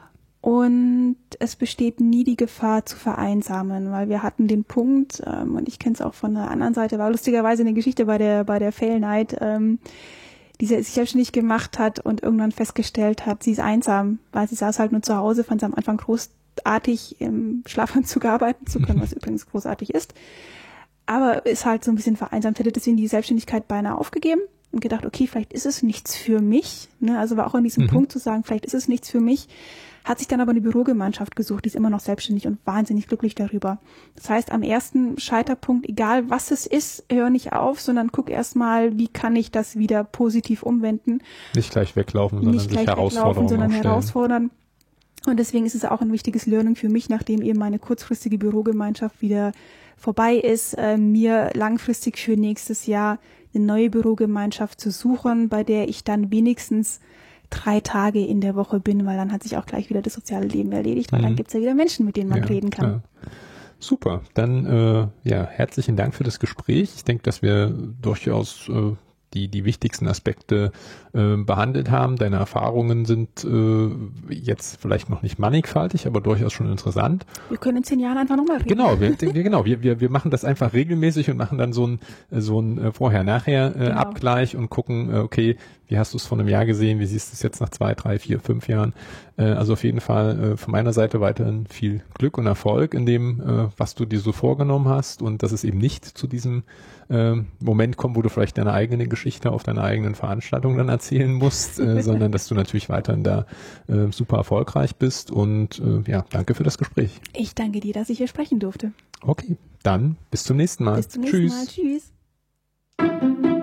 Und es besteht nie die Gefahr zu vereinsamen, weil wir hatten den Punkt, ähm, und ich kenne es auch von der anderen Seite, war lustigerweise eine Geschichte bei der, bei der Fail Night, ähm, die sie sich selbstständig gemacht hat und irgendwann festgestellt hat, sie ist einsam, weil sie saß halt nur zu Hause, fand es am Anfang großartig, im Schlafanzug [LAUGHS] arbeiten zu können, was [LAUGHS] übrigens großartig ist. Aber ist halt so ein bisschen vereinsamt, hätte deswegen die Selbstständigkeit beinahe aufgegeben und gedacht, okay, vielleicht ist es nichts für mich. Ne? Also war auch an diesem mhm. Punkt zu sagen, vielleicht ist es nichts für mich hat sich dann aber eine Bürogemeinschaft gesucht, die ist immer noch selbstständig und wahnsinnig glücklich darüber. Das heißt, am ersten Scheiterpunkt, egal was es ist, hör nicht auf, sondern guck erstmal, wie kann ich das wieder positiv umwenden. Nicht gleich weglaufen, sondern Nicht sich herausfordern. sondern aufstellen. herausfordern. Und deswegen ist es auch ein wichtiges Learning für mich, nachdem eben meine kurzfristige Bürogemeinschaft wieder vorbei ist, äh, mir langfristig für nächstes Jahr eine neue Bürogemeinschaft zu suchen, bei der ich dann wenigstens drei Tage in der Woche bin, weil dann hat sich auch gleich wieder das soziale Leben erledigt, weil mhm. dann gibt's ja wieder Menschen, mit denen man ja, reden kann. Ja. Super, dann äh, ja herzlichen Dank für das Gespräch. Ich denke, dass wir durchaus äh, die, die wichtigsten Aspekte äh, behandelt haben. Deine Erfahrungen sind äh, jetzt vielleicht noch nicht mannigfaltig, aber durchaus schon interessant. Wir können in zehn Jahren einfach nochmal reden. Genau, wir, [LAUGHS] wir, genau, wir, wir, wir machen das einfach regelmäßig und machen dann so ein, so ein äh, Vorher-Nachher-Abgleich äh, genau. und gucken, äh, okay, wie hast du es vor einem Jahr gesehen, wie siehst du es jetzt nach zwei, drei, vier, fünf Jahren? Äh, also auf jeden Fall äh, von meiner Seite weiterhin viel Glück und Erfolg in dem, äh, was du dir so vorgenommen hast und dass es eben nicht zu diesem äh, Moment kommt, wo du vielleicht deine eigene Geschichte auf deiner eigenen Veranstaltung dann erzählen musst, äh, [LAUGHS] sondern dass du natürlich weiterhin da äh, super erfolgreich bist und äh, ja, danke für das Gespräch. Ich danke dir, dass ich hier sprechen durfte. Okay, dann bis zum nächsten Mal. Bis zum nächsten Tschüss. Mal. Tschüss.